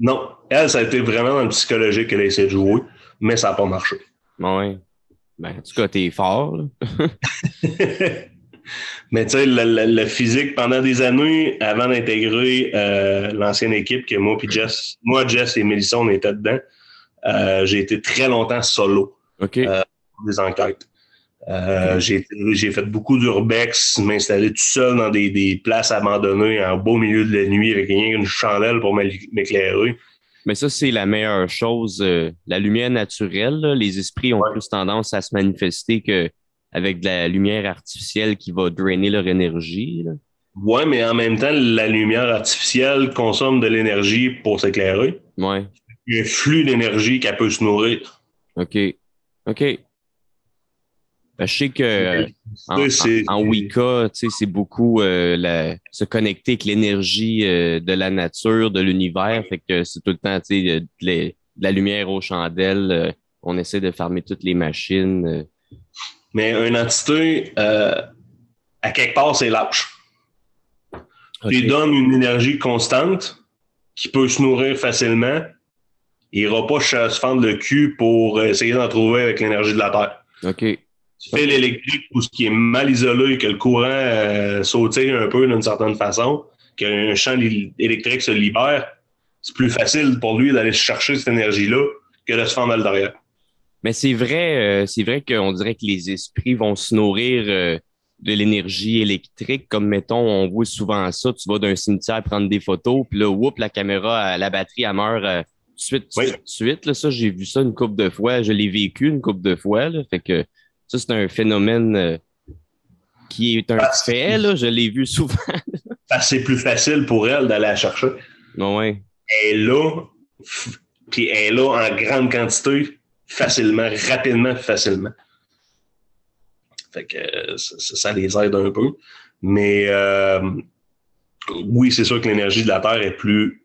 Non. Elle, ça a été vraiment dans le psychologique qu'elle a essayé de jouer, mais ça n'a pas marché. Ouais. Ben, en tout cas, t'es fort. <laughs> <laughs> Mais tu sais, le, physique, pendant des années, avant d'intégrer euh, l'ancienne équipe, que moi, puis Jess, moi, Jess et Mélissa, on était dedans, euh, j'ai été très longtemps solo OK. Euh, pour des enquêtes. J'ai fait beaucoup d'urbex, m'installer tout seul dans des, des, places abandonnées en beau milieu de la nuit avec rien qu'une chandelle pour m'éclairer. Mais ça, c'est la meilleure chose. La lumière naturelle, les esprits ont plus tendance à se manifester qu'avec de la lumière artificielle qui va drainer leur énergie. Oui, mais en même temps, la lumière artificielle consomme de l'énergie pour s'éclairer. Ouais. Il y a un flux d'énergie qu'elle peut se nourrir. OK. OK. Ben, je sais que en, Wicca, c'est beaucoup euh, se connecter avec l'énergie euh, de la nature, de l'univers. Fait que c'est tout le temps de, de, la lumière aux chandelles. Euh, on essaie de fermer toutes les machines. Mais une entité, à quelque part, c'est lâche. Tu donnes une énergie constante qui peut se nourrir facilement. Il n'ira pas se fendre le cul pour essayer d'en trouver avec l'énergie de la Terre. OK tu fais l'électrique ou ce qui est mal isolé, que le courant euh, sautille un peu d'une certaine façon, qu'un champ électrique se libère, c'est plus facile pour lui d'aller chercher cette énergie-là que de se fendre à l'intérieur. Mais c'est vrai, euh, c'est vrai qu'on dirait que les esprits vont se nourrir euh, de l'énergie électrique, comme mettons, on voit souvent ça, tu vas d'un cimetière prendre des photos, puis là, whoop, la caméra, la batterie, elle meurt de suite, suite. Là, ça, j'ai vu ça une couple de fois, je l'ai vécu une couple de fois, là, fait que ça, c'est un phénomène euh, qui est un fait, là. Je l'ai vu souvent. c'est plus facile pour elle d'aller la chercher. ouais. Elle est là, puis elle est là en grande quantité, facilement, rapidement, facilement. Fait que ça, les aide un peu. Mais euh, oui, c'est sûr que l'énergie de la Terre est plus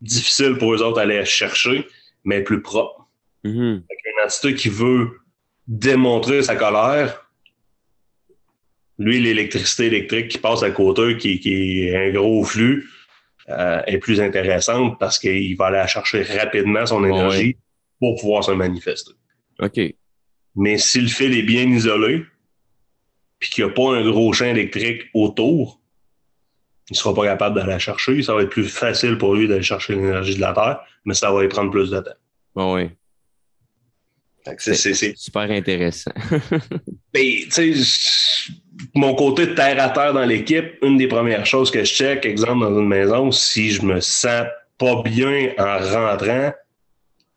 difficile pour eux autres d'aller chercher, mais plus propre. Mm-hmm. Une entité qui veut démontrer sa colère, lui, l'électricité électrique qui passe à côté, qui, qui est un gros flux, euh, est plus intéressante parce qu'il va aller chercher rapidement son énergie pour pouvoir se manifester. OK. Mais si le fil est bien isolé, puis qu'il n'y a pas un gros champ électrique autour, il ne sera pas capable d'aller la chercher. Ça va être plus facile pour lui d'aller chercher l'énergie de la Terre, mais ça va lui prendre plus de temps. oui. C'est super intéressant. <laughs> ben, mon côté de terre à terre dans l'équipe, une des premières choses que je check, exemple, dans une maison, si je me sens pas bien en rentrant,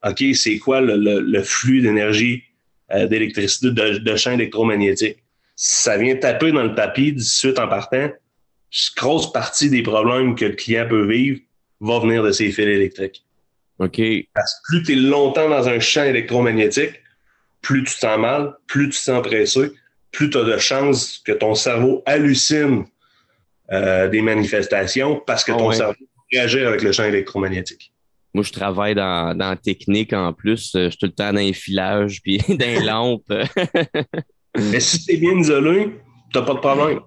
OK, c'est quoi le, flux d'énergie, euh, d'électricité, de, de champ électromagnétique? Si ça vient taper dans le tapis de suite en partant, grosse partie des problèmes que le client peut vivre va venir de ces fils électriques. OK. Parce que plus tu es longtemps dans un champ électromagnétique, plus tu te sens mal, plus tu te sens pressé, plus tu as de chances que ton cerveau hallucine euh, des manifestations parce que ah ton cerveau réagit avec le champ électromagnétique. Moi, je travaille dans, dans la technique en plus. Je suis tout le temps dans les filages puis <laughs> dans les lampes. <laughs> Mais si tu es bien isolé, tu n'as pas de problème.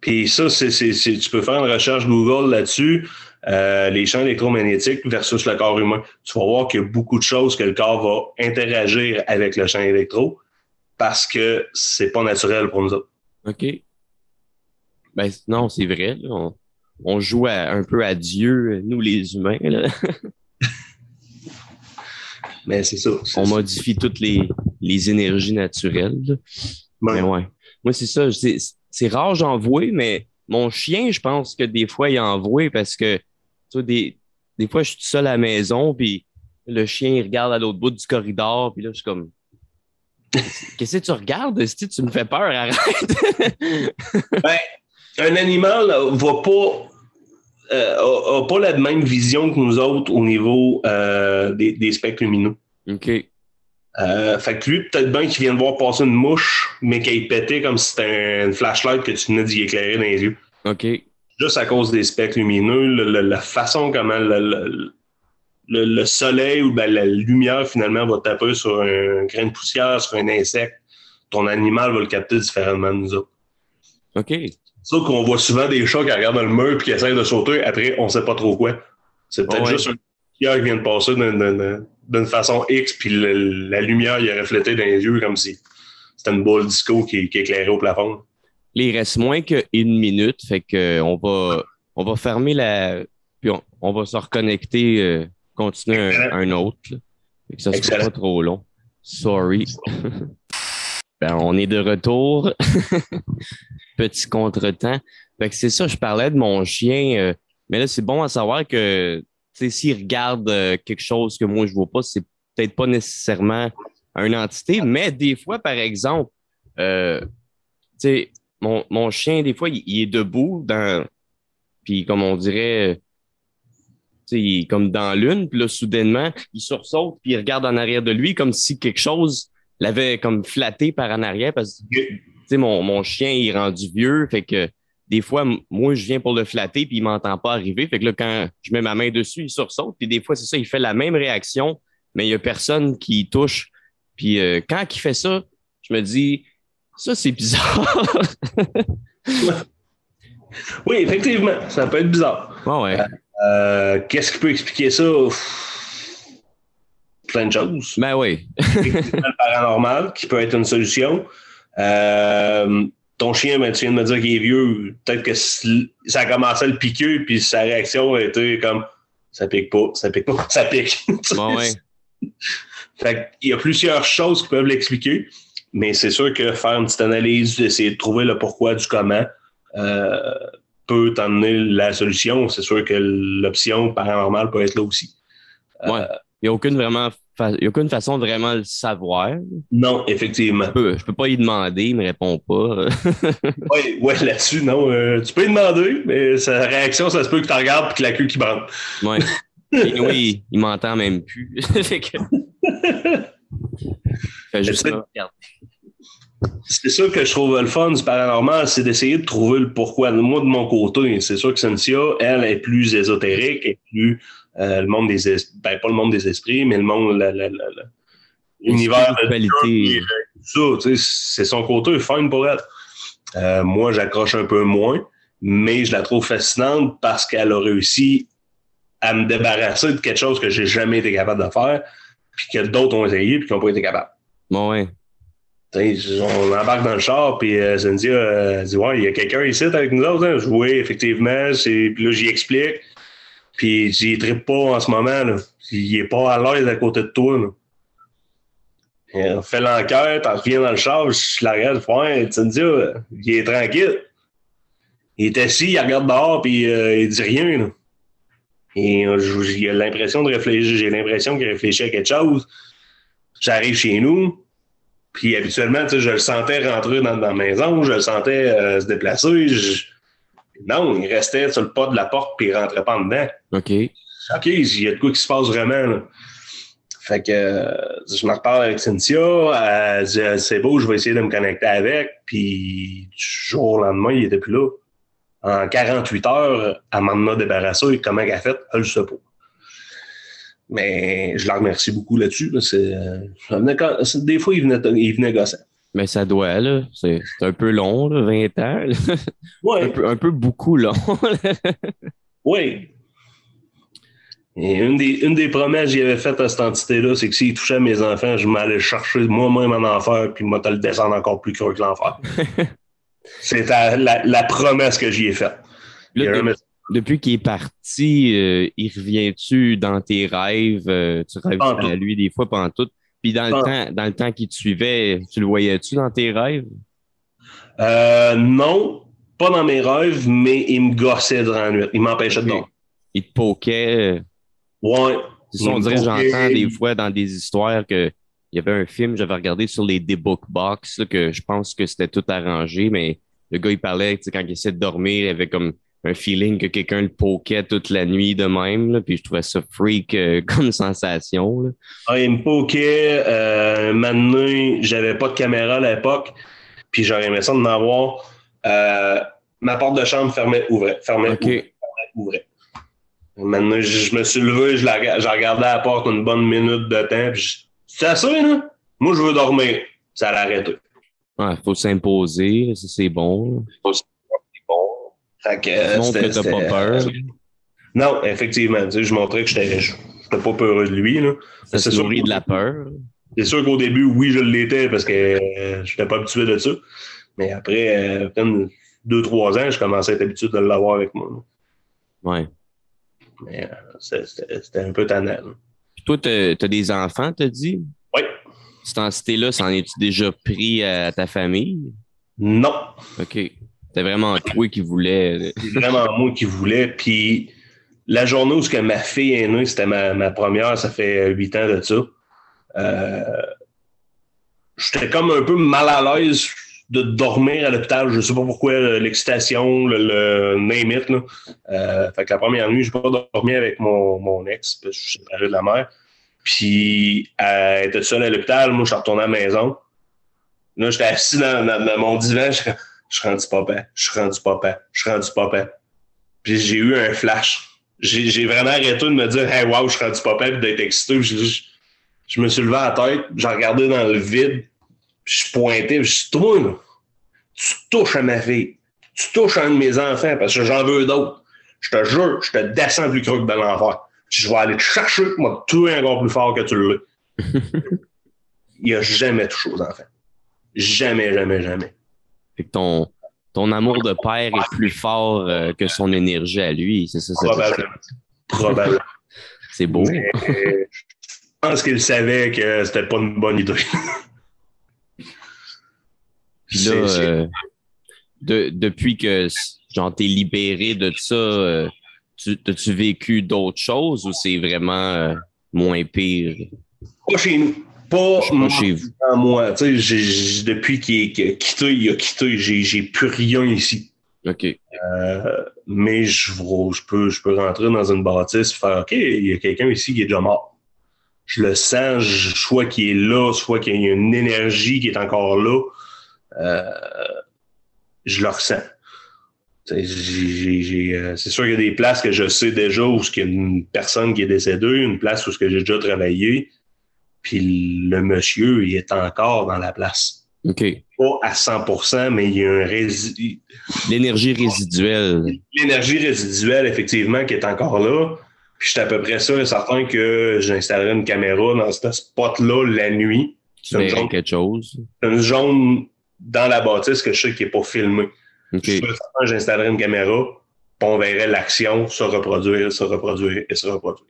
Puis ça, c'est, tu peux faire une recherche Google là-dessus. Euh, les champs électromagnétiques versus le corps humain. Tu vas voir qu'il y a beaucoup de choses que le corps va interagir avec le champ électro parce que c'est pas naturel pour nous autres. OK. Ben, non, c'est vrai. On, joue un peu à Dieu, nous les humains. <laughs> <laughs> mais c'est ça. On modifie toutes les, énergies naturelles. Mais ouais. Moi, c'est ça. C'est rare, j'en vois, mais mon chien, je pense que des fois, il envoie parce que des, des fois, je suis seul à la maison, puis le chien, il regarde à l'autre bout du corridor, puis là, je suis comme. Qu'est-ce que tu regardes? Si tu me fais peur, arrête! ben, un animal va pas. Euh, pas la même vision que nous autres au niveau euh, des, des, spectres lumineux. OK. Euh, fait que lui, peut-être bien qu'il vient de voir passer une mouche, mais qu'il pétait comme si c'était une flashlight que tu venais d'y éclairer dans les yeux. OK juste à cause des spectres lumineux, la façon comment le, soleil ou ben, la lumière finalement va taper sur un grain de poussière, sur un insecte, ton animal va le capter différemment de nous autres. OK. C'est ça qu'on voit souvent des chats qui regardent le mur et qui essayent de sauter. Après, on ne sait pas trop quoi. C'est peut-être juste un poussière qui vient de passer d'une façon X, puis la lumière il est reflétée dans les yeux comme si c'était une boule disco qui, qui éclairait au plafond il reste moins qu'une minute, fait que on va, on va fermer la. Puis on, va se reconnecter, euh, continuer un, autre. Fait que ça sera pas trop long. Sorry. <laughs> ben, on est de retour. <laughs> Petit contretemps. Fait que c'est ça, je parlais de mon chien. Euh, mais là, c'est bon à savoir que s'il regarde euh, quelque chose que moi je vois pas, c'est peut-être pas nécessairement une entité, mais des fois, par exemple, euh, mon, mon, chien, des fois, il, est debout dans. Puis comme on dirait. Il est comme dans l'une, puis là, soudainement, il sursaute, puis il regarde en arrière de lui comme si quelque chose l'avait comme flatté par en arrière parce que mon, mon chien il est rendu vieux. Fait que des fois, moi, je viens pour le flatter, puis il m'entend pas arriver. Fait que là, quand je mets ma main dessus, il sursaute. Puis des fois, c'est ça, il fait la même réaction, mais il y a personne qui touche. Puis euh, quand il fait ça, je me dis, ça, c'est bizarre. <laughs> oui, effectivement, ça peut être bizarre. ouais. Euh, qu'est-ce qui peut expliquer ça? Plein de choses. Ben oui. <laughs> le paranormal, qui peut être une solution. Euh, ton chien, ben, tu viens de me dire qu'il est vieux. Peut-être que ça a commencé à le piquer, puis sa réaction a été comme ça pique pas, ça pique pas, <laughs> ça pique. Bon, ouais. <laughs> fait il y a plusieurs choses qui peuvent l'expliquer, mais c'est sûr que faire une petite analyse, essayer de trouver le pourquoi du comment euh, peut t'emmener la solution. C'est sûr que l'option paranormale peut être là aussi. Ouais. Il n'y a aucune vraiment il n'y a aucune façon de vraiment le savoir. Non, effectivement. Je peux, peux pas y demander, il me répond pas. <laughs> oui, ouais, là-dessus, non. Euh, tu peux y demander, mais sa réaction, ça se peut que tu regardes et que la queue qui bande. Oui. oui, il m'entend même plus. <laughs> fait que... juste C'est ça que je trouve le fun du paranormal, c'est d'essayer de trouver le pourquoi. Moi, de mon côté, c'est sûr que Cynthia, elle, est plus ésotérique, et plus le monde des ben, pas le monde des esprits, mais le monde, l'univers de ça, c'est son côté fun pour elle. Euh, moi, j'accroche un peu moins, mais je la trouve fascinante parce qu'elle a réussi à me débarrasser de quelque chose que j'ai jamais été capable de faire, puis que d'autres ont essayé puis qui n'ont pas été capables. Bon, ouais. on embarque dans le char, puis euh, Cynthia dit Ouais, il y a quelqu'un ici avec nous autres. Hein? Oui, effectivement. Puis là, j'y explique. Puis j'y tripe pas en ce moment. Il est pas à l'aise à côté de toi. Là. on fait l'enquête, on revient dans le char, je la regarde, ouais, tu me dis, il est tranquille. Il est assis, il regarde dehors, puis euh, il dit rien. Et euh, j'ai l'impression de réfléchir, j'ai l'impression qu'il réfléchit à quelque chose. J'arrive chez nous, puis habituellement, je le sentais rentrer dans, la maison, je le sentais euh, se déplacer. Non, il restait sur le pas de la porte puis il rentrait pas en dedans. OK. OK, il y a de quoi qui se passe vraiment. Là. Fait que euh, je me reparle avec Cynthia. Elle dit c'est beau, je vais essayer de me connecter avec. Puis du jour au lendemain, il était plus là. En 48 heures, elle m'en a débarrassé. Et comment elle a fait, elle ne sait pas. Mais je la remercie beaucoup là-dessus. Euh, des fois, il venait, il venait gossant. Mais ça doit, là. C'est un peu long, là, 20 ans. Oui. Un peu, un peu beaucoup long. oui. Et une des, une des promesses que j'avais faites à cette entité-là, c'est que s'il touchait mes enfants, je m'allais chercher moi-même en enfer, puis moi, te le descendre encore plus creux que l'enfer. <laughs> c'est la, la, promesse que j'y ai faite. depuis qu'il est parti, euh, il revient-tu dans tes rêves? Euh, tu rêves à lui des fois pendant tout? Puis dans le ah. temps, dans le temps qui te suivait, tu le voyais-tu dans tes rêves? Euh, non, pas dans mes rêves, mais il me gossait durant la nuit. Il m'empêchait de dormir. Il te poquait. Ouais. on dirait, j'entends des fois dans des histoires que il y avait un film, j'avais regardé sur les D-Book Box, que je pense que c'était tout arrangé, mais le gars, il parlait, quand il essayait de dormir, il avait comme un feeling que quelqu'un le poquait toute la nuit de même. Là, puis je trouvais ça freak euh, <laughs> comme sensation. Là. Ah, il me poquait. Euh, maintenant, j'avais pas de caméra à l'époque. Puis j'aurais aimé ça de m'avoir. Euh, ma porte de chambre fermait, ouvrait. Fermait, ouvrait. Maintenant, je, me suis levé, je, la, regardais à la porte une bonne minute de temps. Puis c'est assez, là? Moi, je veux dormir. Ça l'a arrêté. Il faut s'imposer, c'est bon. Faut fait que, t'as pas peur. Non, effectivement. Tu sais, je montrais que j'étais pas peureux de lui. Là. Ça se nourrit de la peur. C'est sûr qu'au début, oui, je l'étais parce que euh, je n'étais pas habitué de ça. Mais après, euh, deux, trois ans, je commençais à être habitué de l'avoir avec moi. Oui. Mais euh, c'était un peu tannant. Puis toi, tu as, des enfants, t'as dit? Oui. Cette entité-là, s'en es-tu déjà pris à ta famille? Non. OK. C'était vraiment toi qui voulais. C'est vraiment moi qui voulais. Puis la journée où que ma fille est née, c'était ma, première, ça fait huit ans de ça. Euh, j'étais comme un peu mal à l'aise de dormir à l'hôpital. Je ne sais pas pourquoi, l'excitation, le, name it. Là. Euh, fait que la première nuit, je n'ai pas dormi avec mon, mon ex, parce que je suis séparé de la mère. Puis elle était seule à l'hôpital. Moi, je suis retourné à la maison. Là, j'étais assis dans, mon divan. Je suis rendu papa. Je suis rendu papa. Je suis rendu papa. Puis j'ai eu un flash. J'ai vraiment arrêté de me dire Hey wow, je suis rendu papa puis d'être excité. Je, je, me suis levé à la tête, j'ai regardé dans le vide, puis je pointais, puis je suis toi, tu touches à ma fille. Tu touches à un de mes enfants parce que j'en veux d'autres. Je te jure, je te descends plus creux que dans l'enfer. Je vais aller te chercher, moi, tuer encore plus fort que tu l'as. <laughs> Il a jamais touché aux enfants. Jamais, jamais, jamais. Fait que ton, ton amour de père est plus fort euh, que son énergie à lui. C'est ça, Probablement. Probablement. <laughs> C'est beau. je pense qu'il savait que c'était pas une bonne idée. Puis là, euh, depuis que genre t'es libéré de ça, euh, tu as-tu vécu d'autres choses ou c'est vraiment moins pire? Pas chez nous. Pas, chez vous. moi. depuis qu'il a quitté, il a quitté. J'ai plus rien ici. OK. Euh, mais je, je, peux, je peux rentrer dans une bâtisse et faire OK, il y a quelqu'un ici qui est déjà mort. Je le sens, soit qu'il est là, soit qu'il y a une énergie qui est encore là. Euh, je le ressens. Euh, c'est sûr qu'il y a des places que je sais déjà où il y a une personne qui est décédée, une place où j'ai déjà travaillé. Puis le monsieur, il est encore dans la place. OK. Pas à 100% mais il y a un résidu. L'énergie résiduelle. L'énergie résiduelle, effectivement, qui est encore là. Puis je suis à peu près sûr et certain que j'installerai une caméra dans ce spot-là la nuit. Tu verrais quelque chose. une zone dans la bâtisse que je sais qui n'est pas filmée. OK. Je j'installerai une caméra, puis on verrait l'action se reproduire, se reproduire et se reproduire.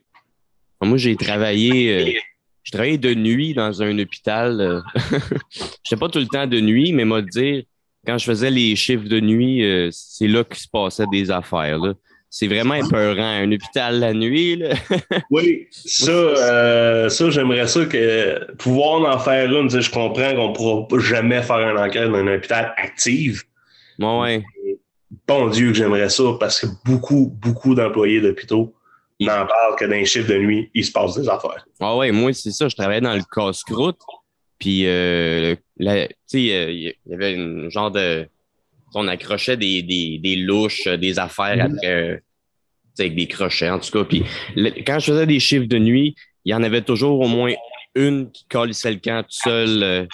Moi, j'ai travaillé. Je travaillais de nuit dans un hôpital. Je euh, <laughs> J'étais pas tout le temps de nuit, mais moi dire, quand je faisais les chiffres de nuit, euh, c'est là qu'il se passait des affaires. C'est vraiment épeurant, un hôpital la nuit. <laughs> oui, ça, euh, ça j'aimerais ça que pouvoir en faire une. Je comprends qu'on ne pourra jamais faire un enquête dans un hôpital actif. ouais. Bon Dieu que j'aimerais ça parce que beaucoup, beaucoup d'employés d'hôpitaux n'en parle que dans les chiffres de nuit, il se passe des affaires. Ah ouais, moi, c'est ça. Je travaillais dans le casse-croûte. Puis, euh, tu sais, il y avait une genre de. On accrochait des, des, des louches, des affaires mm-hmm. après, euh, avec des crochets, en tout cas. Puis, quand je faisais des chiffres de nuit, il y en avait toujours au moins une qui collissait le camp tout seul. Euh,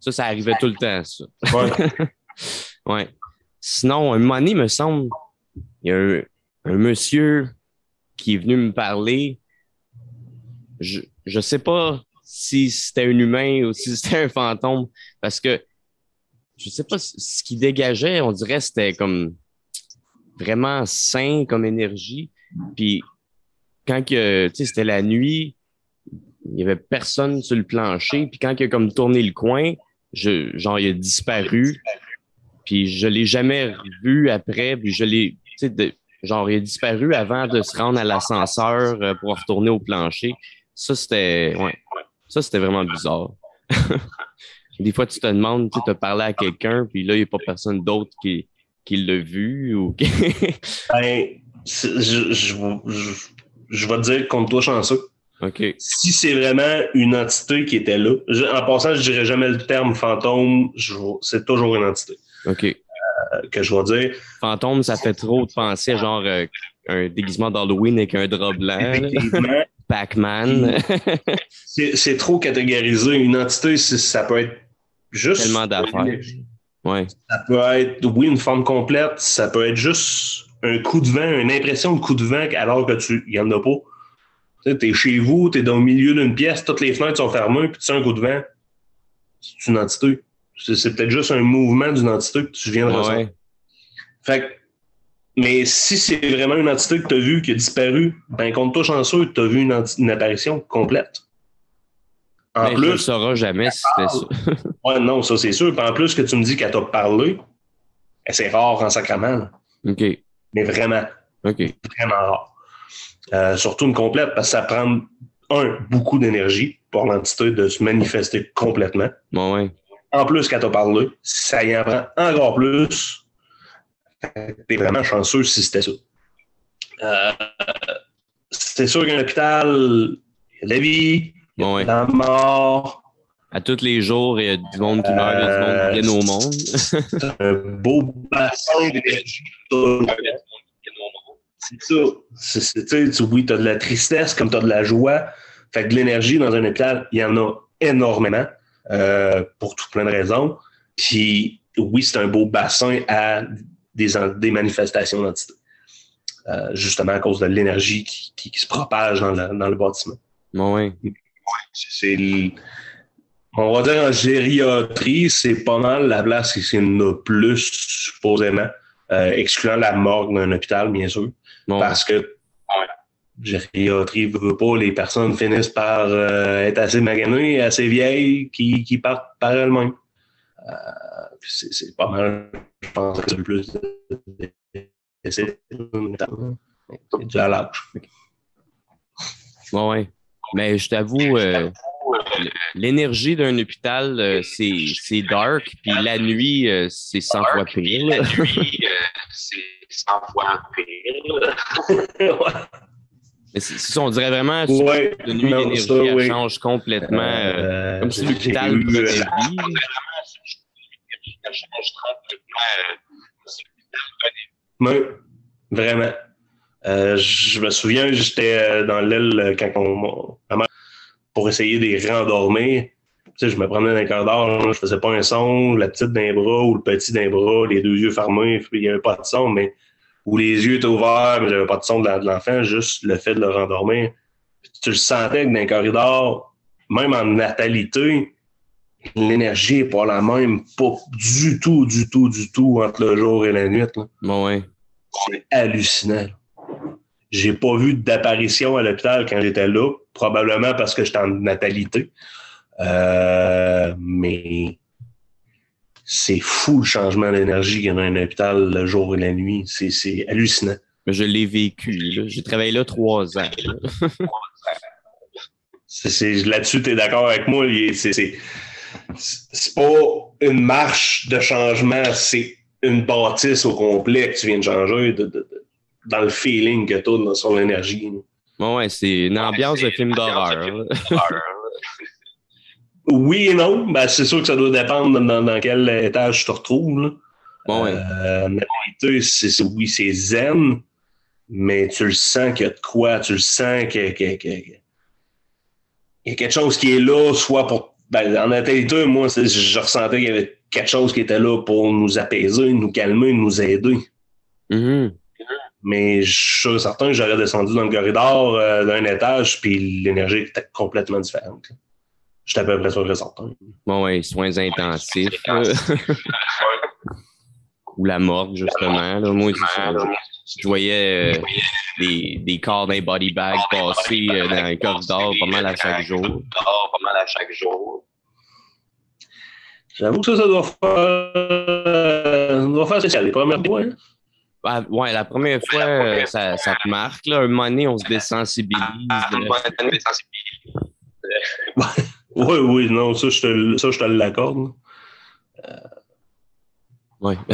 ça, ça arrivait tout le temps, ça. Ouais. <laughs> ouais. Sinon, un moment donné, il me semble, il y a un, un monsieur qui est venu me parler, je ne sais pas si c'était un humain ou si c'était un fantôme, parce que je sais pas ce qui dégageait, on dirait c'était comme vraiment sain comme énergie. Puis quand que c'était la nuit, il y avait personne sur le plancher. Puis quand il a comme tourné le coin, genre il a disparu. Puis je l'ai jamais vu après. Puis je l'ai, Genre, il a disparu avant de se rendre à l'ascenseur euh, pour retourner au plancher. Ça, c'était. Ouais. Ça, c'était vraiment bizarre. <laughs> Des fois, tu te demandes, tu as parlé à quelqu'un, puis là, il n'y a pas personne d'autre qui, qui l'a vu ou <laughs> ben, je, je, je, vais te dire qu'on toi chanceux. OK. Si c'est vraiment une entité qui était là, en passant, je dirais jamais le terme fantôme, c'est toujours une entité. OK. Que je vais dire. Fantôme, ça fait trop de penser genre euh, un déguisement d'Halloween avec un drap blanc. Pac-Man. c'est trop catégorisé. Une entité, ça peut être juste. Tellement d'affaires. Ouais. Ça peut être, oui, une forme complète. Ça peut être juste un coup de vent, une impression de coup de vent alors que tu. Il n'y en a pas. Tu es chez vous, tu es dans le milieu d'une pièce, toutes les fenêtres sont fermées, puis tu as un coup de vent. C'est une entité. C'est peut-être juste un mouvement d'une entité que tu viens de ressentir. Fait mais si c'est vraiment une entité que tu as vue qui a disparu, ben compte-toi chanceux, tu as vu une, apparition complète. En plus. Tu ne sauras jamais si c'était ça. <laughs> ouais, non, ça c'est sûr. en plus que tu me dis qu'elle t'a parlé, eh, c'est rare en sacrament. OK. Mais vraiment. OK. Vraiment rare. Euh, surtout une complète parce que ça prend, un, beaucoup d'énergie pour l'entité de se manifester complètement. Bon, ouais en plus qu'elle t'a parlé, ça y en prend encore plus. T'es vraiment chanceux si c'était ça. Euh, c'est sûr qu'un hôpital, il y a la vie, il y a Ouais. la mort. À tous les jours, il y a du monde qui meurt, il y a du monde qui vient au monde. C'est un beau bassin d'énergie. C'est ça. C'est- tu tu- oui, tu as de la tristesse comme tu as de la joie. Fait que de l'énergie dans un hôpital, il y en a énormément euh, pour tout plein de raisons. Puis oui, c'est un beau bassin à des, manifestations d'entité. Euh, justement à cause de l'énergie qui, qui- qui se propage dans le, dans le bâtiment. Bon, ouais. C'est le- on va dire en gériatrie, c'est pas mal la place qui a plus, supposément, euh, excluant la morgue d'un hôpital, bien sûr. Bon, Parce que gériatrie veut pas, les personnes finissent par euh, être assez maganées, assez vieilles, qui, qui partent par elles-mêmes. Euh, c'est, c'est pas mal, je pense que c'est le plus de- c'est c'est dû à l'âge. bon, ouais. Mais je t'avoue, euh, l'énergie d'un hôpital, euh, c'est c'est dark, puis la nuit, euh, c'est 100 fois pire. là. c'est 100 fois pire. <laughs> <laughs> Mais c'est ça, on dirait vraiment ouais. de nuit, l'énergie, oui. change complètement. euh, Euh, comme si l'hôpital vie. là. Oui, vraiment. Euh, je me souviens, j'étais dans l'aile quand on, maman, pour essayer de les rendormir. Tu sais, je me promenais dans les corridors, là, je faisais pas un son, la petite d'un bras ou le petit d'un bras, les deux yeux fermés, il n'y avait pas de son, mais ou les yeux étaient ouverts, mais j'avais pas de son de l'enfant, juste le fait de le rendormir. Tu le sentais que dans les corridors, même en natalité, l'énergie n'est pas la même, pas du tout, du tout, du tout entre le jour et la nuit. là. Bon, ouais. C'est hallucinant. J'ai pas vu d'apparition à l'hôpital quand j'étais là, probablement parce que j'étais en natalité. Euh, mais c'est fou le changement d'énergie qu'il y a dans un hôpital le jour et la nuit. C'est, c'est hallucinant. Mais je l'ai vécu. là. J'ai travaillé là trois ans. là. C'est, c'est- là-dessus, tu es d'accord avec moi. C'est, c'est, c'est pas une marche de changement, c'est une bâtisse au complet que tu viens de changer de- de- de- dans le feeling que tu as sur l'énergie. Bon, ouais, c'est une ambiance de film d'horreur. Oui et non. Ben, c'est sûr que ça doit dépendre dans, dans quel étage tu te retrouves. Là. Bon, ouais. Euh, c'est, oui, c'est zen, mais tu le sens qu'il y a de quoi, tu le sens que, que- que- que- il y a quelque chose qui est là, soit pour. Ben, en réalité, moi, je ressentais qu'il y avait quelque chose qui était là pour nous apaiser, nous calmer, nous aider. Mhm. Mais je suis sûr certain que j'aurais descendu dans le corridor euh, d'un étage, puis l'énergie était complètement différente. J'étais à peu près sûr certain. Bon, ouais, soins intensifs. <laughs> Ou la morgue, justement. Là. Moi, ça. Je voyais euh, des, des corps d'un body bag passer euh, dans un corridor pas mal à chaque jour. pas mal à chaque jour. J'avoue que ça, ça doit faire, euh, ça doit faire spécial. Les premières fois, hein? Ah, ouais, la première fois, euh, ça, ça te marque. Là. Un moment donné, on se désensibilise. euh, <laughs> Oui, oui, non, ça, je te, ça, je te l'accorde. Ouais. <laughs>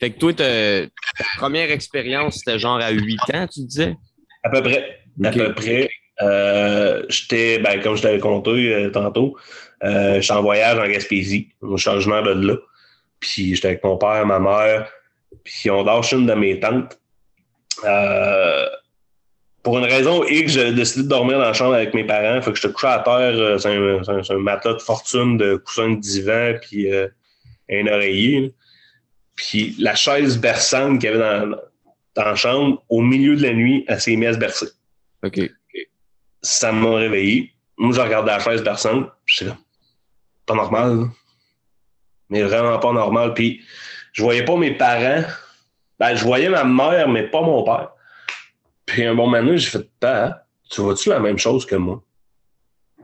fait que toi, ta première expérience, c'était genre à 8 ans, tu disais? À peu près. À peu près. Euh, j'étais, ben, comme je t'avais conté euh, tantôt, euh, j'étais en voyage en Gaspésie, au changement de là. Puis j'étais avec mon père, ma mère, puis on dort chez une de mes tantes. Pour une raison X, j'ai décidé de dormir dans la chambre avec mes parents. Fait que je te couchais à terre, euh, c'est un, matelas de fortune de coussin de divan, puis euh, un oreiller. Puis la chaise berçante qu'il y avait dans, dans la chambre, au milieu de la nuit, elle s'est mise à se bercer OK. ça m'a réveillé. Moi, je regardais la chaise berçante. J'étais là, pas normal. là. Mais vraiment pas normal. Puis, je voyais pas mes parents. Ben, je voyais ma mère, mais pas mon père. Puis, un bon moment, j'ai fait, Père, tu vois-tu la même chose que moi?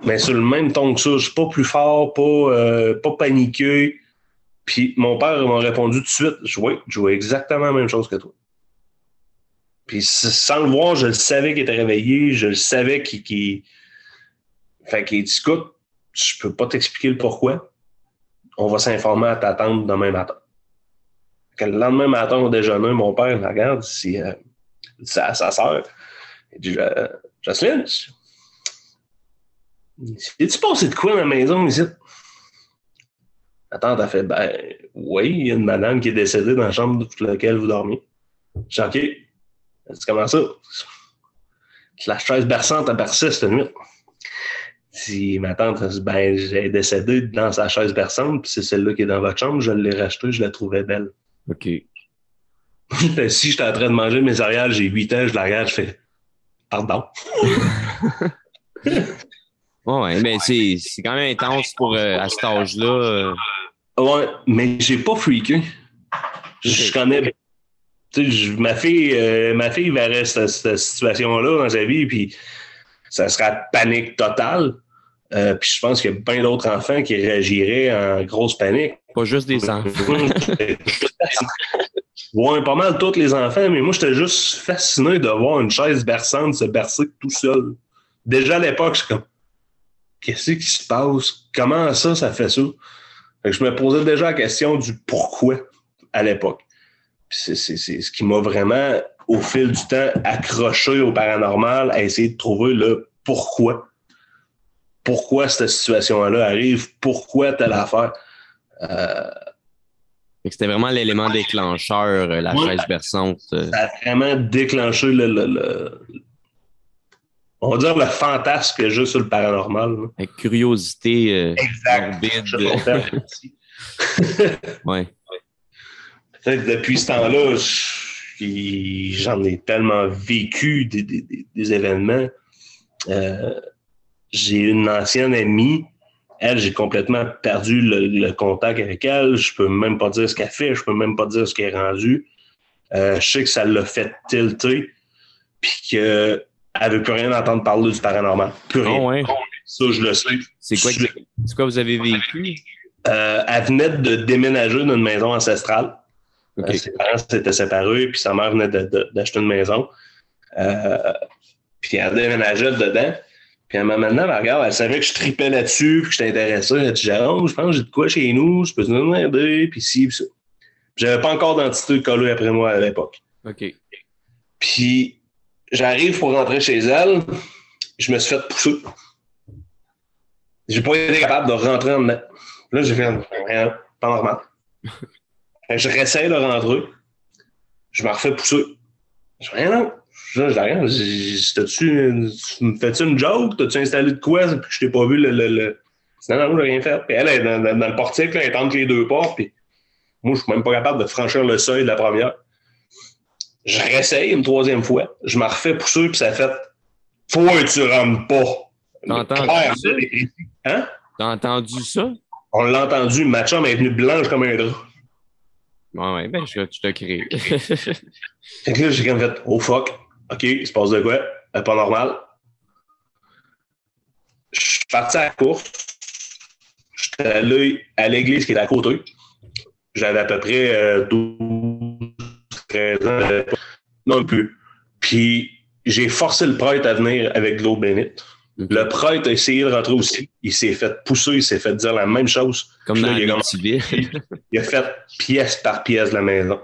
Mais sur le même ton que ça, je suis pas plus fort, pas, euh, pas paniqué. Puis, mon père m'a répondu tout de suite, je vois, je vois exactement la même chose que toi. Puis sans le voir, je le savais qu'il était réveillé, je le savais qu'il. qu'il- Fait qu'il dit écoute, je peux pas t'expliquer le pourquoi. On va s'informer à ta tante demain matin. Le lendemain matin au déjeuner, mon père me regarde, c'est euh, sa, sa soeur. Il dit Jocelyne, Es-tu passé de quoi dans la maison ici? Attends, t'as fait, ben, oui, il y a une madame qui est décédée dans la chambre dans laquelle vous dormiez. J'ai OK. C'est comment ça? La chaise berçante a bercé cette nuit. Si ma tante ben, j'ai décédé dans sa chaise berçante, puis c'est celle-là qui est dans votre chambre, je l'ai rachetée, je la trouvais belle. OK. Si j'étais en train de manger mes céréales, j'ai 8 ans, je la regarde, je fais Pardon. <laughs> ouais, mais c'est, c'est quand même intense pour euh, à cet âge-là. Euh. Ouais, mais j'ai pas freaké. Je connais. ma fille, euh, ma fille verrait cette, cette situation-là dans sa vie, puis ça serait panique totale. Euh, puis je pense qu'il y a plein d'autres enfants qui réagiraient en grosse panique. Pas juste des <laughs> enfants. <laughs> ouais, pas mal tous les enfants, mais moi, j'étais juste fasciné de voir une chaise berçante se bercer tout seul. Déjà à l'époque, je suis comme, qu'est-ce qui se passe? Comment ça, ça fait ça? je me posais déjà la question du pourquoi à l'époque. C'est ce qui m'a vraiment, au fil du temps, accroché au paranormal à essayer de trouver le pourquoi. Pourquoi cette situation-là arrive? Pourquoi telle affaire? Euh, c'était vraiment l'élément déclencheur, euh, la chaise berçante. Euh. Ça a vraiment déclenché le, on va dire le fantasme que j'ai sur le paranormal. La curiosité exact. <laughs> <laughs> ouais. Depuis ce temps-là, j'en ai tellement vécu des, événements. Euh, j'ai une ancienne amie. Elle, j'ai complètement perdu le, contact avec elle. Je peux même pas dire ce qu'elle fait. Je peux même pas dire ce qu'elle est rendue. Euh, je sais que ça l'a fait tilter. Puis qu'elle ne veut plus rien entendre parler du paranormal. Plus rien. Oh ouais. Ça, je le sais. C'est quoi, quoi vous avez vécu? Euh, elle venait de déménager dans une maison ancestrale. Euh, ses parents s'étaient séparés, puis sa mère venait d'acheter une maison. Euh, puis elle déménageait dedans. Puis elle regarde, elle savait que je tripais là-dessus, puis que j'étais intéressé. Elle dit Jérôme, je pense que j'ai de quoi chez nous, je peux te demander, puis ci, puis ça. J'avais pas encore d'identité collée après moi à l'époque. OK. Puis j'arrive pour rentrer chez elle, je me suis fait pousser. J'ai pas été capable de rentrer en dedans. Là, j'ai fait rien, pas normal. <laughs> je réessaye de rentrer. Je me refais pousser. Je fais rien, non. Je, je regarde. Tu me fais-tu une joke? T'as-tu installé de quoi? Puis je t'ai pas vu le. le, le... Non, non, j'ai rien fait. Puis elle est dans, dans, le portique, là, elle est entre les deux portes. Puis moi, je suis même pas capable de franchir le seuil de la première. Je réessaye une troisième fois. Je me refais pousser, puis ça fait Faut que tu rentres pas. T'as entendu ça? Hein? Entendu ça? On l'a entendu. Ma chambre est venue blanche comme un drap. Ouais, ouais, ben, je, tu t'as créé. fait que là, j'ai comme fait, oh fuck, OK, il se passe de quoi? Euh, pas normal. Je suis parti à la course. J'étais allé à l'église qui est à côté. J'avais à peu près euh, 12, 13 ans. Non plus. Puis j'ai forcé le prêtre à venir avec de l'eau bénite. Le prêtre a essayé de rentrer aussi. Il s'est fait pousser, il s'est fait dire la même chose. Comme dans il, a il a fait pièce par pièce la maison.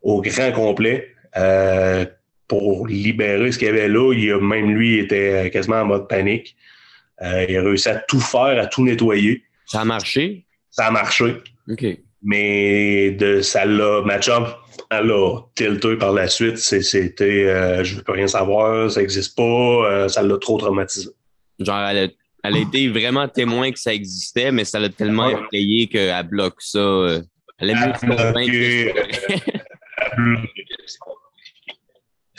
Au grand complet. Euh, pour libérer ce qu'il y avait là, il a, même lui était quasiment en mode panique. Euh, il a réussi à tout faire, à tout nettoyer. Ça a marché? Ça a marché. OK. Mais de ça l'a match up elle a tilté par la suite. C'était euh, je veux pas rien savoir, ça n'existe pas, euh, ça l'a trop traumatisé. Genre, elle a, été vraiment témoin que ça existait, mais ça l'a tellement effrayé qu'elle bloque ça. Euh, elle a bloqué. <laughs>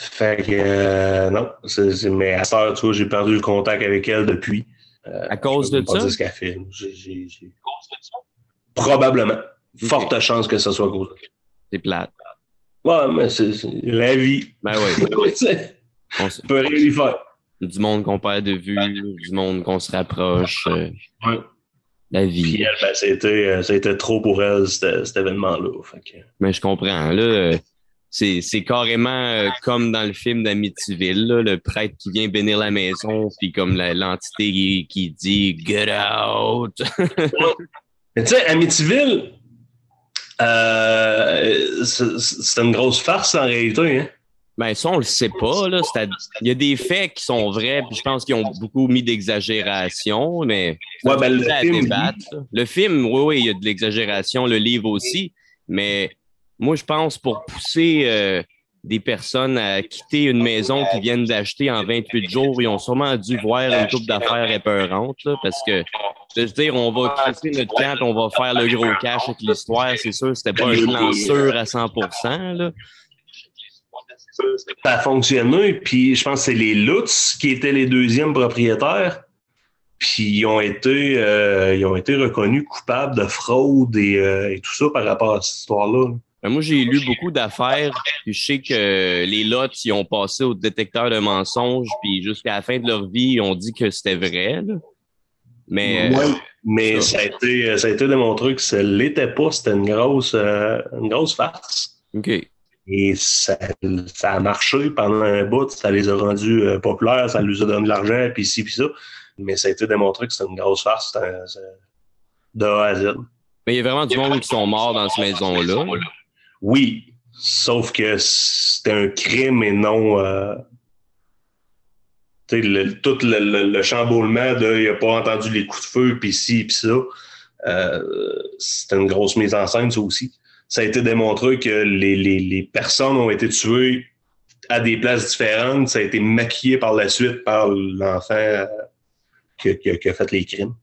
Fait que non, mais à ça, tu vois, j'ai perdu le contact avec elle depuis. à cause de ça? ce qu'elle fait. Probablement. Forte chance que ce soit cause. C'est plate. Ouais, mais c'est la vie. Ben oui. <laughs> on <laughs> peut rien y faire. Du monde qu'on perd de vue, du monde qu'on se rapproche. Euh, ouais. La vie. Puis elle, ben, c'était, euh, c'était trop pour elle, cet, événement-là. Mais je comprends. Là, euh, c'est, carrément comme dans le film d'Amityville, le prêtre qui vient bénir la maison, puis comme l'entité qui, dit Get out! <laughs> Mais tu sais, Amityville, euh, c'est une grosse farce en réalité. Hein? Ben, ça, on le sait pas. Là. Il y a des faits qui sont vrais, puis je pense qu'ils ont beaucoup mis d'exagération, mais ouais, ben, le, film, le film, oui, oui, il y a de l'exagération, le livre aussi, mais moi, je pense pour pousser euh, des personnes à quitter une maison qu'ils viennent d'acheter en 28 jours, ils ont sûrement dû voir une coupe d'affaires épeurantes, là, parce que je veux dire, on va quitter notre camp on va faire le gros cash avec l'histoire, c'est sûr, c'était pas un plan sûr à 100 là ça a fonctionné. Puis je pense que c'est les Lutz qui étaient les deuxièmes propriétaires. Puis ils ont été, euh, ils ont été reconnus coupables de fraude euh, et, tout ça par rapport à cette histoire-là. Moi, j'ai lu beaucoup d'affaires. Puis je sais que les Lutz, ils ont passé au détecteur de mensonges. Puis jusqu'à la fin de leur vie, ils ont dit que c'était vrai. Mais, euh, mais ça. a été, ça a été démontré que ça l'était pas. C'était une grosse, une grosse farce. OK. Et ça, ça, a marché pendant un bout, ça les a rendus euh, populaires, ça leur a donné de l'argent, puis ci, puis ça. Mais ça a été démontré que c'était une grosse farce de A à Z. Mais il y a vraiment du monde qui sont morts dans cette maison-là. Oui, sauf que c'était un crime et non. Euh, le, tout le, chamboulement de il n'a pas entendu les coups de feu, puis ci, puis ça. Euh, c'était une grosse mise en scène, ça aussi ça a été démontré que les, personnes ont été tuées à des places différentes. Ça a été maquillé par la suite par l'enfant qui, a fait les crimes.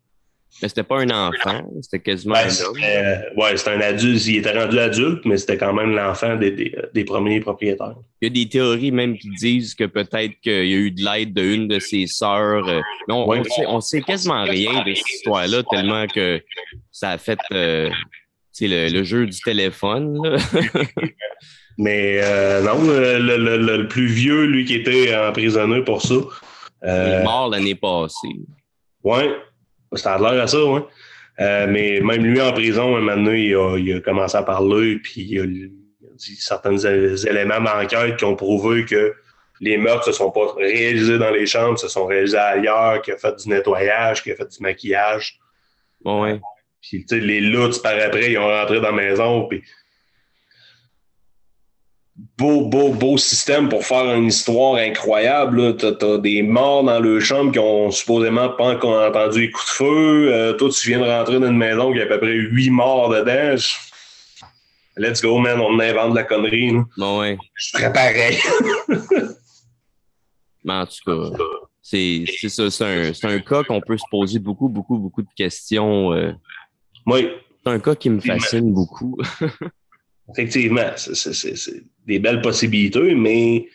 Mais c'était pas un enfant, c'était quasiment un homme. Euh, ouais, c'était un adulte. Il était rendu adulte, mais c'était quand même l'enfant des, des, des, premiers propriétaires. Il y a des théories même qui disent que peut-être qu'il y a eu de l'aide d'une de ses sœurs. Euh, non, on, sait, on sait quasiment rien de cette histoire-là, tellement que ça a fait euh, c'est le, jeu du téléphone. <laughs> Mais euh, non, le, plus vieux, lui qui était emprisonné pour ça. Euh, il est mort l'année passée. Oui, ça a l'air à ça, oui. Euh, mais même lui en prison, un moment donné, il a, commencé à parler, puis il a, dit certains éléments d'enquête qui ont prouvé que les meurtres ne se sont pas réalisés dans les chambres, se sont réalisés ailleurs, qu'il a fait du nettoyage, qu'il a fait du maquillage. Bon, ouais. Puis, les loups, par après, ils ont rentré dans la maison. Puis, beau, beau, beau système pour faire une histoire incroyable. Tu as, des morts dans le chambre qui ont supposément pas encore entendu les coups de feu. Euh, toi, tu viens de rentrer dans une maison qui a à peu près huit morts dedans. Let's go, man, on invente de la connerie. Bon, ouais. Je ferais pareil. Mais <laughs> en tout cas, c'est ça. C'est un, un, cas qu'on peut se poser beaucoup, beaucoup, beaucoup de questions. Euh, oui. C'est un cas qui me fascine beaucoup. <laughs> Effectivement, c'est des belles possibilités, mais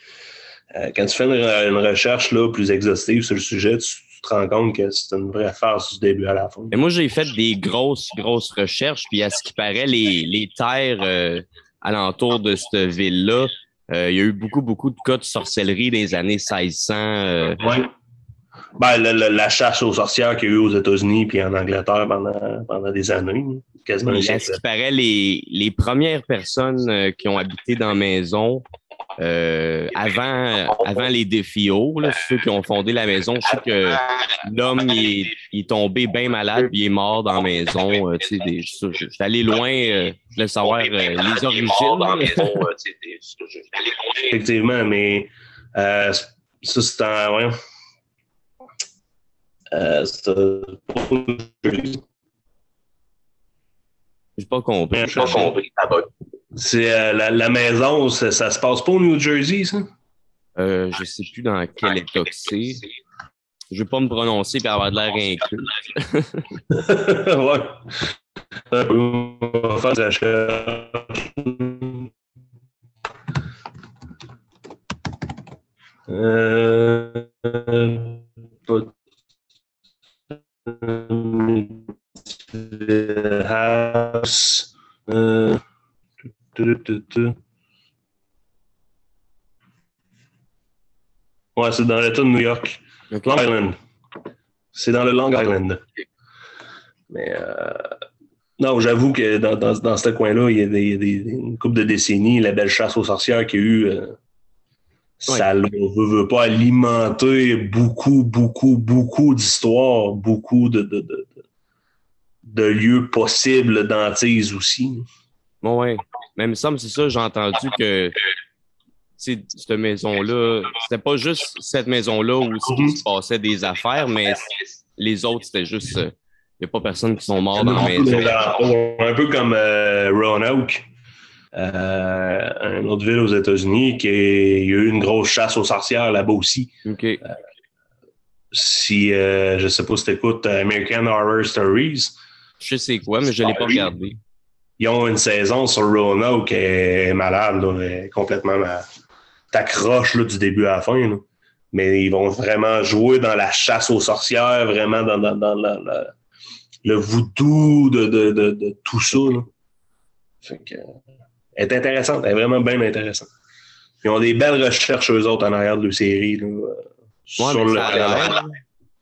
euh, quand tu fais une, recherche là, plus exhaustive sur le sujet, tu, te rends compte que c'est une vraie farce du début à la fin. Et moi, j'ai fait des grosses, grosses recherches, puis à ce qui paraît, les, les terres euh, alentour de cette ville-là, euh, il y a eu beaucoup, beaucoup de cas de sorcellerie des années 1600. oui. Ben, la chasse aux sorcières qu'il y a eu aux États-Unis puis en Angleterre pendant, pendant des années. Quasiment à ce qui paraît, les, les premières personnes euh, qui ont habité dans la maison euh, avant, avant les défis là, ceux qui ont fondé la maison, je sais que l'homme il, est tombé bien malade puis il est mort dans la maison. Euh, tu sais, je, suis allé loin, euh, je voulais savoir les origines. Effectivement, mais ça c'est un. Ouais euh, J'ai pas compris. J'ai pas compris. C'est euh, la, la, maison, ça, ça, se passe pas au New Jersey, ça? Euh, je sais plus dans quel état c'est. Je vais pas me prononcer et avoir de l'air inclus. <laughs> ouais. On va faire la recherche. Euh, house. Ouais, c'est dans l'État de New York. Long Island. C'est dans le Long Island. Mais euh, non, j'avoue que dans, dans, dans ce coin-là, il y a, des, des, une couple de décennies, la belle chasse aux sorcières qu'il y a eu. Euh, ça ne veut, pas alimenter beaucoup, beaucoup, beaucoup d'histoires, beaucoup de, de, de, de, lieux possibles d'antise aussi. Bon, ouais. Même ça, c'est ça, j'ai entendu que cette maison-là, c'était pas juste cette maison-là où il se passait des affaires, mais les autres, c'était juste. Il n'y a pas personne qui sont morts dans la maison. Un peu comme euh, Roanoke, euh, une autre ville aux États-Unis, qui il y a eu une grosse chasse aux sorcières là-bas aussi. OK. Euh, si, euh, je sais pas si tu écoutes American Horror Stories. Je sais quoi, mais je ne l'ai pas regardé. Ils ont une saison sur Roanoke qui est malade, complètement malade t'accroches du début à la fin. Mais ils vont vraiment jouer dans la chasse aux sorcières, vraiment dans, dans, le voodoo de, de, de, tout ça. Fait que, elle est intéressante, elle est vraiment bien intéressante. Ils ont des belles recherches, eux autres, en arrière de la série. Là, sur le,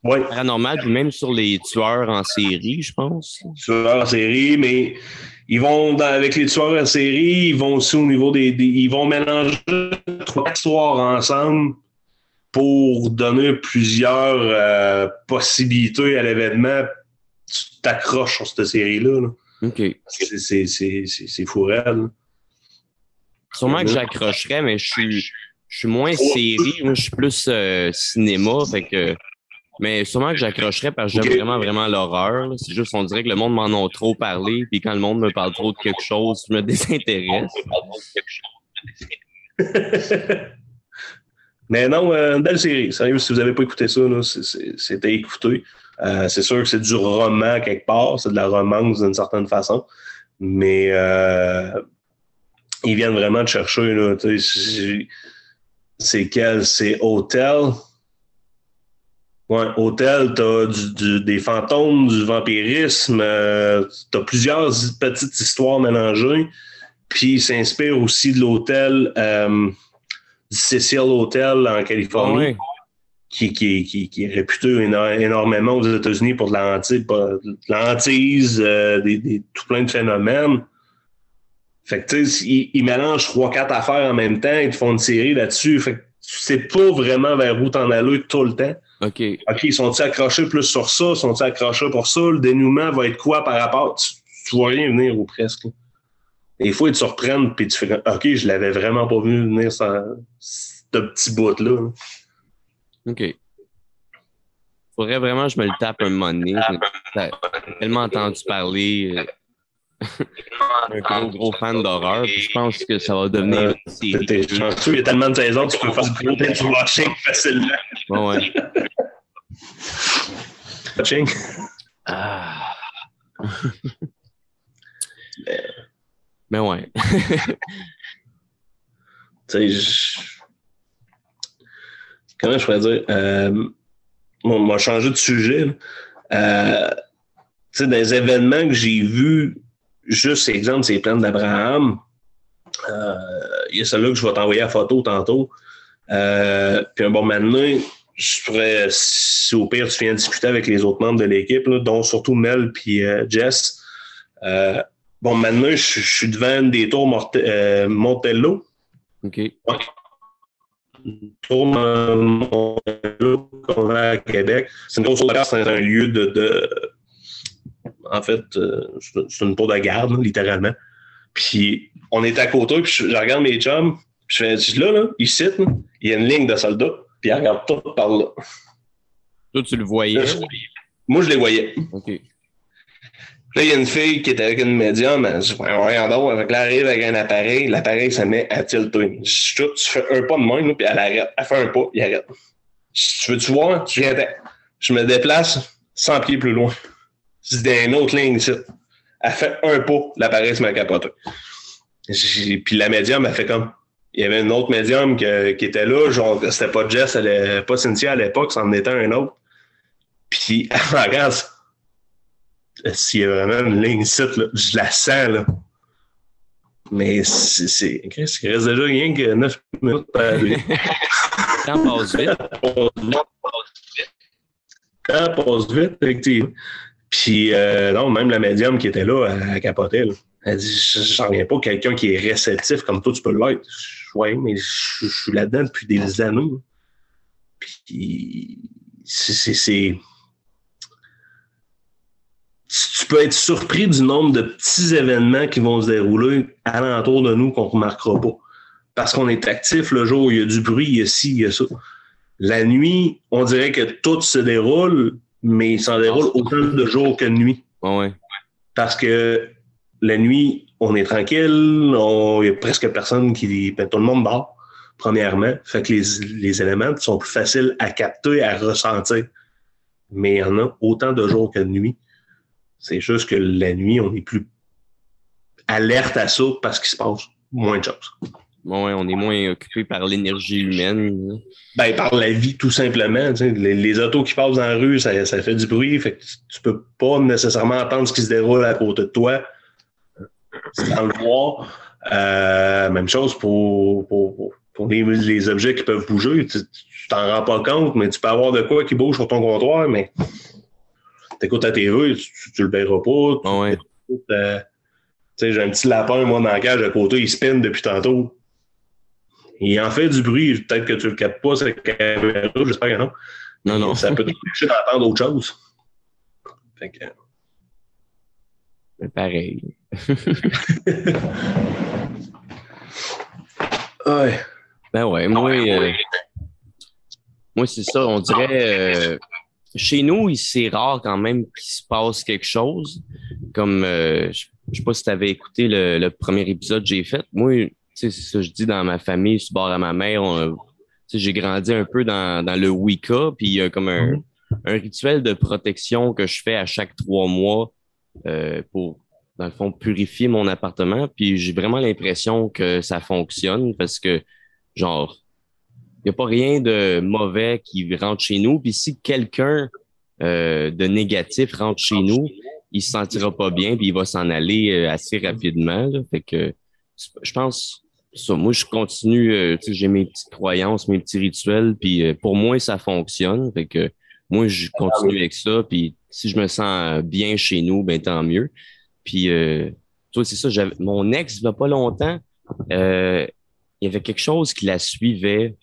ouais. paranormal, puis même sur les tueurs en série, je pense. Tueurs en série, mais ils vont, avec les tueurs en série, ils vont aussi au niveau des. ils vont mélanger trois histoires ensemble pour donner plusieurs euh, possibilités à l'événement. Tu t'accroches sur cette série-là. OK. C'est fou réel. Sûrement que j'accrocherais, mais je suis, je suis moins série. Moi, je suis plus euh, cinéma. Fait que mais sûrement que j'accrocherais parce que j'aime vraiment, vraiment l'horreur. C'est juste, on dirait que le monde m'en a trop parlé. Puis quand le monde me parle trop de quelque chose, je me <laughs> désintéresse. <laughs> Mais non, euh, une belle série. Sérieux, si vous n'avez pas écouté ça, c'était écouté. Euh, c'est sûr que c'est du roman quelque part, c'est de la romance d'une certaine façon. Mais euh, ils viennent vraiment de chercher. C'est quel? C'est Hotel. Ouais, hôtel, t'as du, des fantômes, du vampirisme, euh, t'as plusieurs petites histoires mélangées. Puis il s'inspire aussi de l'hôtel euh, du Cecil Hotel en Californie, qui, qui, qui, qui, est réputé énormément aux États-Unis pour de l'antise, euh, des, des, tout plein de phénomènes. Fait que tu sais, ils, ils, mélangent trois, quatre affaires en même temps, ils font une série là-dessus. Fait que c'est pas vraiment vers où t'en aller tout le temps. OK. OK, ils sont-ils accrochés plus sur ça? Sont-ils accrochés pour ça? Le dénouement va être quoi par rapport? Tu, tu vois rien venir ou presque. Et il faut être surprendre, puis tu fais OK, je l'avais vraiment pas vu venir ce petit bout-là. OK. Faudrait vraiment que je me le tape un moment donné. J'ai tellement entendu parler. Un gros, gros fan d'horreur. Je pense que ça va devenir une série. Il y a tellement de saisons, tu peux faire du binge watching facilement. Ouais. watching. Ah. Mais ouais. <laughs> tu sais, je... comment je pourrais dire? Euh, on m'a changé de sujet. Euh, tu sais, des événements que j'ai vus juste exemple, c'est les plans d'Abraham. Euh, il y a celle-là que je vais t'envoyer à photo tantôt. Euh, puis un bon maintenant, je pourrais, si au pire tu viens discuter avec les autres membres de l'équipe, dont surtout Mel puis euh, Jess. bon, maintenant, je, suis devant une des tours Montello. OK. Ouais. Tour Montello qu'on a à Québec. C'est une grosse tour c'est un lieu de en fait, euh, c'est une peau de garde, littéralement. Puis on est à côté, puis je, regarde mes chums, puis je fais, là, là, ici, il y a une ligne de soldats, puis ils regardent tout par là. Toi, tu le voyais? moi, je les voyais. OK. Là, il y a une fille qui est avec une médium, elle dit, rien d'autre. Là, elle arrive avec un appareil, l'appareil se met à tilter. Je dis, tu fais un pas de main, puis elle arrête. Elle fait un pas, il arrête. Tu veux-tu voir? Je viens Je me déplace 100 pieds plus loin. C'est une autre ligne ici. Elle fait un pas, l'appareil se met à capoter. Puis la médium, elle fait comme. Il y avait une autre médium qui était là, genre, c'était pas Jess, elle, pas Cynthia à l'époque, c'en était un autre. Puis <laughs> elle regarde. S'il y a vraiment une ligne ici, là, je la sens, là. Mais c'est. Qu'est-ce qu'il reste déjà rien que 9 minutes par lui. Quand passe vite. Quand passe vite, effectivement. Puis, euh, non, même la médium qui était là, elle, capotait. Elle dit J'en reviens pas, quelqu'un qui est réceptif comme toi, tu peux l'être. Oui, mais je, suis là-dedans depuis des années. Puis, c'est. Tu peux être surpris du nombre de petits événements qui vont se dérouler alentour de nous qu'on ne remarquera pas. parce qu'on est actif le jour, il y a du bruit, il y a ci, il y a ça. La nuit, on dirait que tout se déroule, mais il s'en déroule autant de jours que de nuit. Ouais. Parce que la nuit, on est tranquille, il n'y a presque personne qui. Ben, tout le monde dort, premièrement. Fait que les, les éléments sont plus faciles à capter, à ressentir. Mais il y en a autant de jours que de nuit. C'est juste que la nuit, on est plus alerte à ça parce qu'il se passe moins de choses. Ouais, on est moins occupé par l'énergie humaine. Ben, par la vie, tout simplement. Les, les, autos qui passent dans la rue, ça, ça fait du bruit. Fait que tu peux pas nécessairement entendre ce qui se déroule à côté de toi sans le voir. Euh, même chose pour, pour, pour les, les, objets qui peuvent bouger. Tu t'en rends pas compte, mais tu peux avoir de quoi qui bouge sur ton comptoir, mais tu écoutes ta TV, tu, tu le verras pas. Ah ouais. Euh, j'ai un petit lapin, moi, dans la cage à côté, il spin depuis tantôt. Il en fait du bruit. Peut-être que tu le captes pas, cette caméra, j'espère que non. Non, non. Ça peut t'empêcher d'entendre autre chose. Fait que... Mais pareil. <laughs> ouais. Ben ouais, moi, euh, moi c'est ça. On dirait. Euh, chez nous, c'est rare quand même qu'il se passe quelque chose. Comme, euh, je, je sais pas si tu avais écouté le, le, premier épisode que j'ai fait. Moi, c'est ça que je dis dans ma famille, je suis bord à ma mère. j'ai grandi un peu dans, dans le Wicca, puis il y a comme un, mm-hmm. un, rituel de protection que je fais à chaque trois mois euh, pour, dans le fond, purifier mon appartement. Puis j'ai vraiment l'impression que ça fonctionne parce que, genre, il n'y a pas rien de mauvais qui rentre chez nous. Puis si quelqu'un euh, de négatif rentre chez nous, il se sentira pas bien, puis il va s'en aller euh, assez rapidement. Là. Fait que je pense ça, moi, je continue, euh, j'ai mes petites croyances, mes petits rituels, puis euh, pour moi, ça fonctionne. Fait que moi, je continue avec ça, puis si je me sens bien chez nous, ben tant mieux. Puis, euh, toi, c'est ça, mon ex, il n'y a pas longtemps, euh, il y avait quelque chose qui la suivait.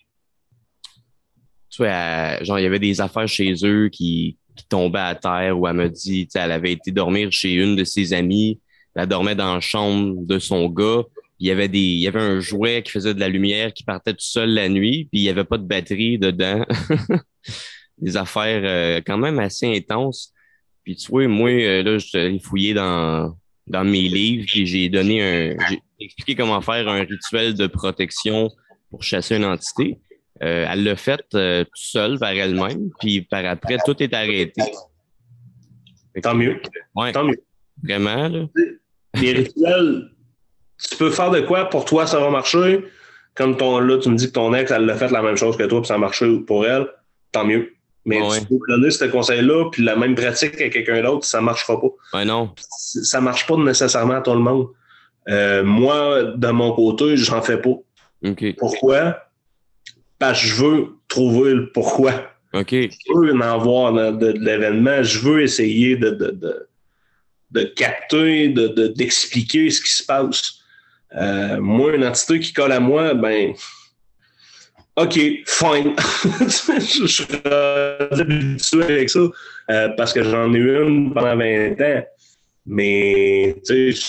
Tu vois, genre, il y avait des affaires chez eux qui, qui tombaient à terre, où elle me dit, tu sais, elle avait été dormir chez une de ses amies, elle dormait dans la chambre de son gars, il y avait des il y avait un jouet qui faisait de la lumière qui partait tout seul la nuit puis il y avait pas de batterie dedans. <laughs> Des affaires euh, quand même assez intenses. Puis tu vois moi euh, là je suis fouillé dans dans mes livres et j'ai donné un j'ai expliqué comment faire un rituel de protection pour chasser une entité. Euh, elle l'a fait tout seule par elle-même puis par après tout est arrêté. Tant mieux. Ouais, tant mieux. Vraiment là. Les rituels tu peux faire de quoi pour toi, ça va marcher? Comme ton, là, tu me dis que ton ex, elle l'a fait la même chose que toi, puis ça a marché pour elle, tant mieux. Mais ouais. tu peux donner ce conseil-là, puis la même pratique à quelqu'un d'autre, ça marchera pas. Ouais, non. Ça marche pas nécessairement à tout le monde. Euh, moi, de mon côté, j'en fais pas. Okay. Pourquoi? Parce que je veux trouver le pourquoi. Je veux en avoir de, de, de l'événement. Je veux essayer de, de, de, de capter, d'expliquer de, ce qui se passe. Euh, moi, une entité qui colle à moi, ben, OK, fine. <laughs> je suis habitué avec ça euh, parce que j'en ai eu une pendant 20 ans. Mais, tu sais,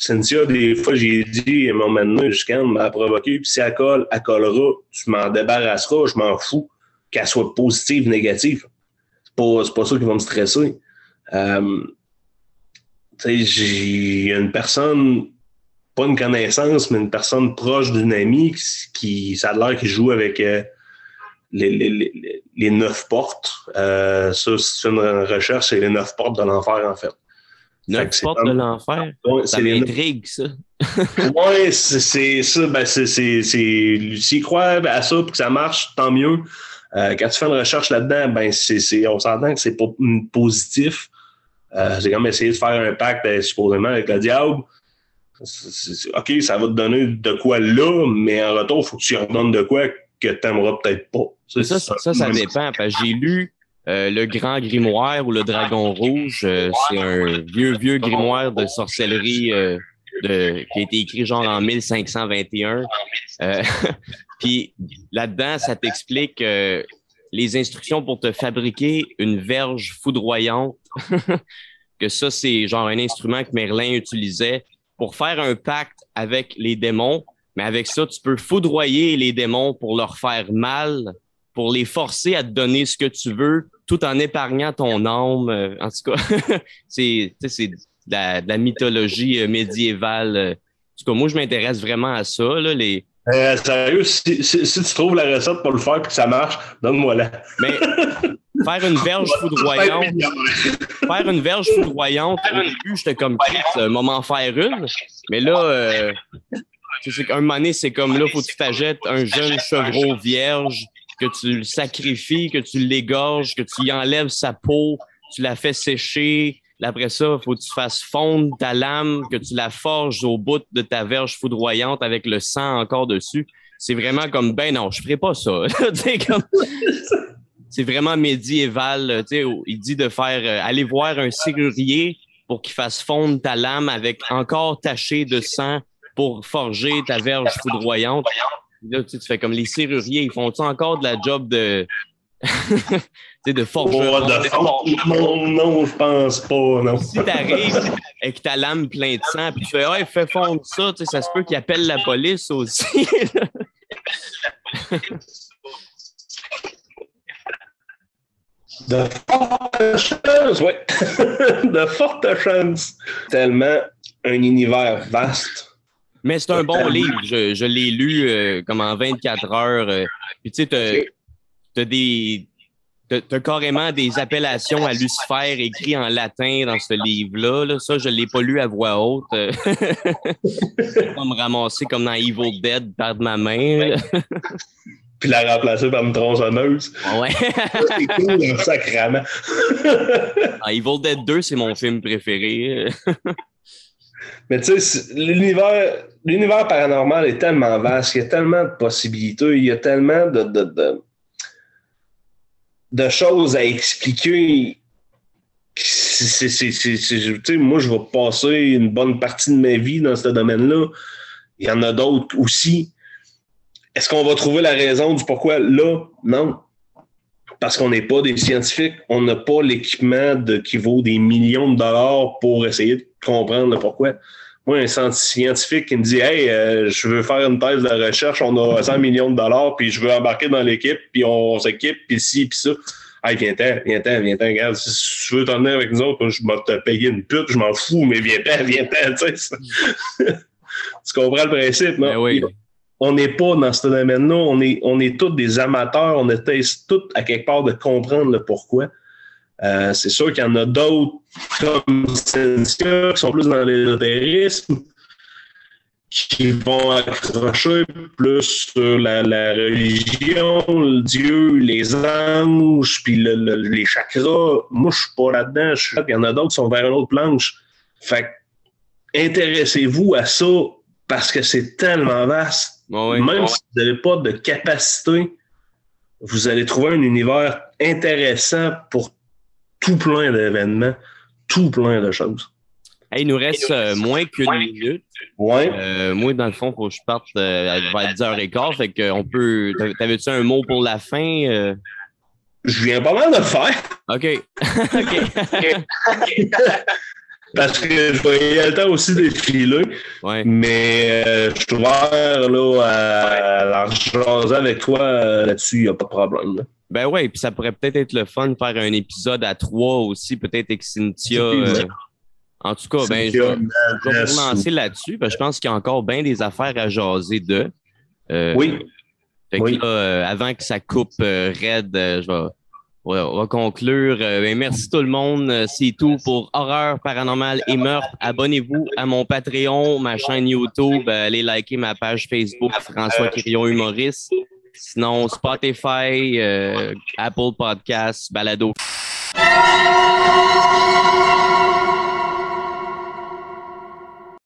Cynthia, des fois, j'ai dit, à un moment donné, jusqu'à m'a provoqué, puis si elle colle, elle collera, tu m'en débarrasseras, je m'en fous, qu'elle soit positive, négative. C'est pas, pas ça qui va me stresser. Euh, tu sais, j'ai une personne pas une connaissance, mais une personne proche d'une amie qui, ça a l'air qu'il joue avec euh, les, les, les, neuf portes. Euh, ça, c'est une recherche, c'est les neuf portes de l'enfer, en fait. Neuf portes de l'enfer? Ouais, ça m'intrigue, ça. <laughs> oui, c'est ça. Ben, c'est, s'il croit à ça pour que ça marche, tant mieux. Euh, quand tu fais une recherche là-dedans, ben, c'est, on s'entend que c'est pas positif. Euh, j'ai comme essayé de faire un pacte, ben, supposément, avec le diable. OK, ça va te donner de quoi là, mais en retour, il faut que tu en donnes de quoi que tu n'aimeras peut-être pas. Ça, ça, ça, ça dépend. J'ai lu euh, Le Grand Grimoire ou Le Dragon Rouge. Euh, c'est un vieux, vieux grimoire de sorcellerie euh, de, qui a été écrit genre en 1521. Euh, <laughs> puis là-dedans, ça t'explique les instructions pour te fabriquer une verge foudroyante. <laughs> que ça, c'est genre un instrument que Merlin utilisait pour faire un pacte avec les démons, Mais avec ça, tu peux foudroyer les démons pour leur faire mal, pour les forcer à te donner ce que tu veux, tout en épargnant ton âme. Euh, en tout cas, <laughs> c'est de la, de la mythologie euh, médiévale. En tout cas, moi, je m'intéresse vraiment à ça. Là, les, euh, sérieux, si, si, si, tu trouves la recette pour le faire et que ça marche, donne-moi-la. Mais <laughs> <laughs> faire une verge foudroyante. faire une verge foudroyante, au début, j'étais comme Chris, moment faire une. Mais là, euh, c'est qu'un moment donné, c'est comme là, faut que tu t'achètes un jeune chevreau vierge, que tu le sacrifies, que tu l'égorges, que tu y enlèves sa peau, tu la fais sécher. Après ça, il faut que tu fasses fondre ta lame, que tu la forges au bout de ta verge foudroyante avec le sang encore dessus. C'est vraiment comme, ben non, je ferai pas ça. <laughs> comme... c'est vraiment médiéval. Il dit de faire, euh, aller voir un serrurier pour qu'il fasse fondre ta lame avec encore taché de sang pour forger ta verge foudroyante. Là, tu, fais comme les serruriers, ils font encore de la job de, <laughs> de forgeron? non, non, je pense pas, non. Si t'arrives avec ta lame pleine de sang, puis tu fais, ouais, fais fondre ça, ça se peut qu'il appelle la police aussi. <laughs> De fortes chances, oui. <laughs> de fortes chances. Tellement un univers vaste. Mais c'est un bon livre. Je, je l'ai lu euh, comme en 24 heures. Euh. Puis tu sais, t'as des. T'as carrément des appellations à Lucifer écrits en latin dans ce livre-là. Là. Ça, je ne l'ai pas lu à voix haute. <laughs> je vais pas me ramasser comme dans Evil Dead, perdre ma main. <laughs> Puis la remplacer par une tronçonneuse. Ouais. c'est cool, un <laughs> sacrament. ah, Evil Dead 2, c'est mon film préféré. <laughs> Mais tu sais, l'univers, l'univers paranormal est tellement vaste, il y a tellement de possibilités, il y a tellement de, de, de, de choses à expliquer. C'est, c'est, c'est, moi, je vais passer une bonne partie de ma vie dans ce domaine-là. Il y en a d'autres aussi. Est-ce qu'on va trouver la raison du pourquoi là? Non. Parce qu'on n'est pas des scientifiques, on n'a pas l'équipement de, qui vaut des millions de dollars pour essayer de comprendre le pourquoi. Moi, un scientifique qui me dit Hey, euh, je veux faire une thèse de recherche, on a 100 millions de dollars, puis je veux embarquer dans l'équipe, puis on, s'équipe, puis ci, puis ça. Hey, viens-t'en, viens-t'en, viens-t'en, regarde, si tu veux t'en venir avec nous autres, je vais te payer une pute, je m'en fous, mais viens-t'en, viens-t'en, tu sais. <laughs> tu comprends le principe, non? Ben oui. On n'est pas dans ce domaine-là, on est, on est tous des amateurs, on essaie tous à quelque part de comprendre le pourquoi. Euh, c'est sûr qu'il y en a d'autres comme Sensia qui sont plus dans l'ésotérisme, qui vont accrocher plus sur la, religion, le Dieu, les anges, puis les chakras. Moi, je suis pas là-dedans. Il y en a d'autres qui sont vers une autre planche. Fait intéressez-vous à ça parce que c'est tellement vaste. Même si vous n'avez pas de capacité, vous allez trouver un univers intéressant pour tout plein d'événements, tout plein de choses. il nous reste euh, moins qu'une minute. Ouais. Euh, moi, dans le fond, il faut que je parte euh, vers 10h15. Fait qu'on peut. T'avais-tu un mot pour la fin? Je viens pas mal de le faire. OK. <laughs> OK. <laughs> Parce que je voyais le temps aussi défiler. Ouais. Mais je suis ouvert là, à, l'argent avec toi là-dessus, il n'y a pas de problème. Ben ouais, puis ça pourrait peut-être être le fun de faire un épisode à trois aussi, peut-être avec Cynthia. Euh, en tout cas, ben, je, vais vous lancer là-dessus, parce que je pense qu'il y a encore bien des affaires à jaser de. Euh, oui. Fait que là, euh, avant que ça coupe raide, je vais, on va conclure. Ben, merci tout le monde. C'est tout pour Horreur Paranormale et Meurtre. Abonnez-vous à mon Patreon, ma chaîne YouTube. allez liker ma page Facebook François Quirion Humoriste. Sinon, Spotify, euh, Apple Podcasts, Balado.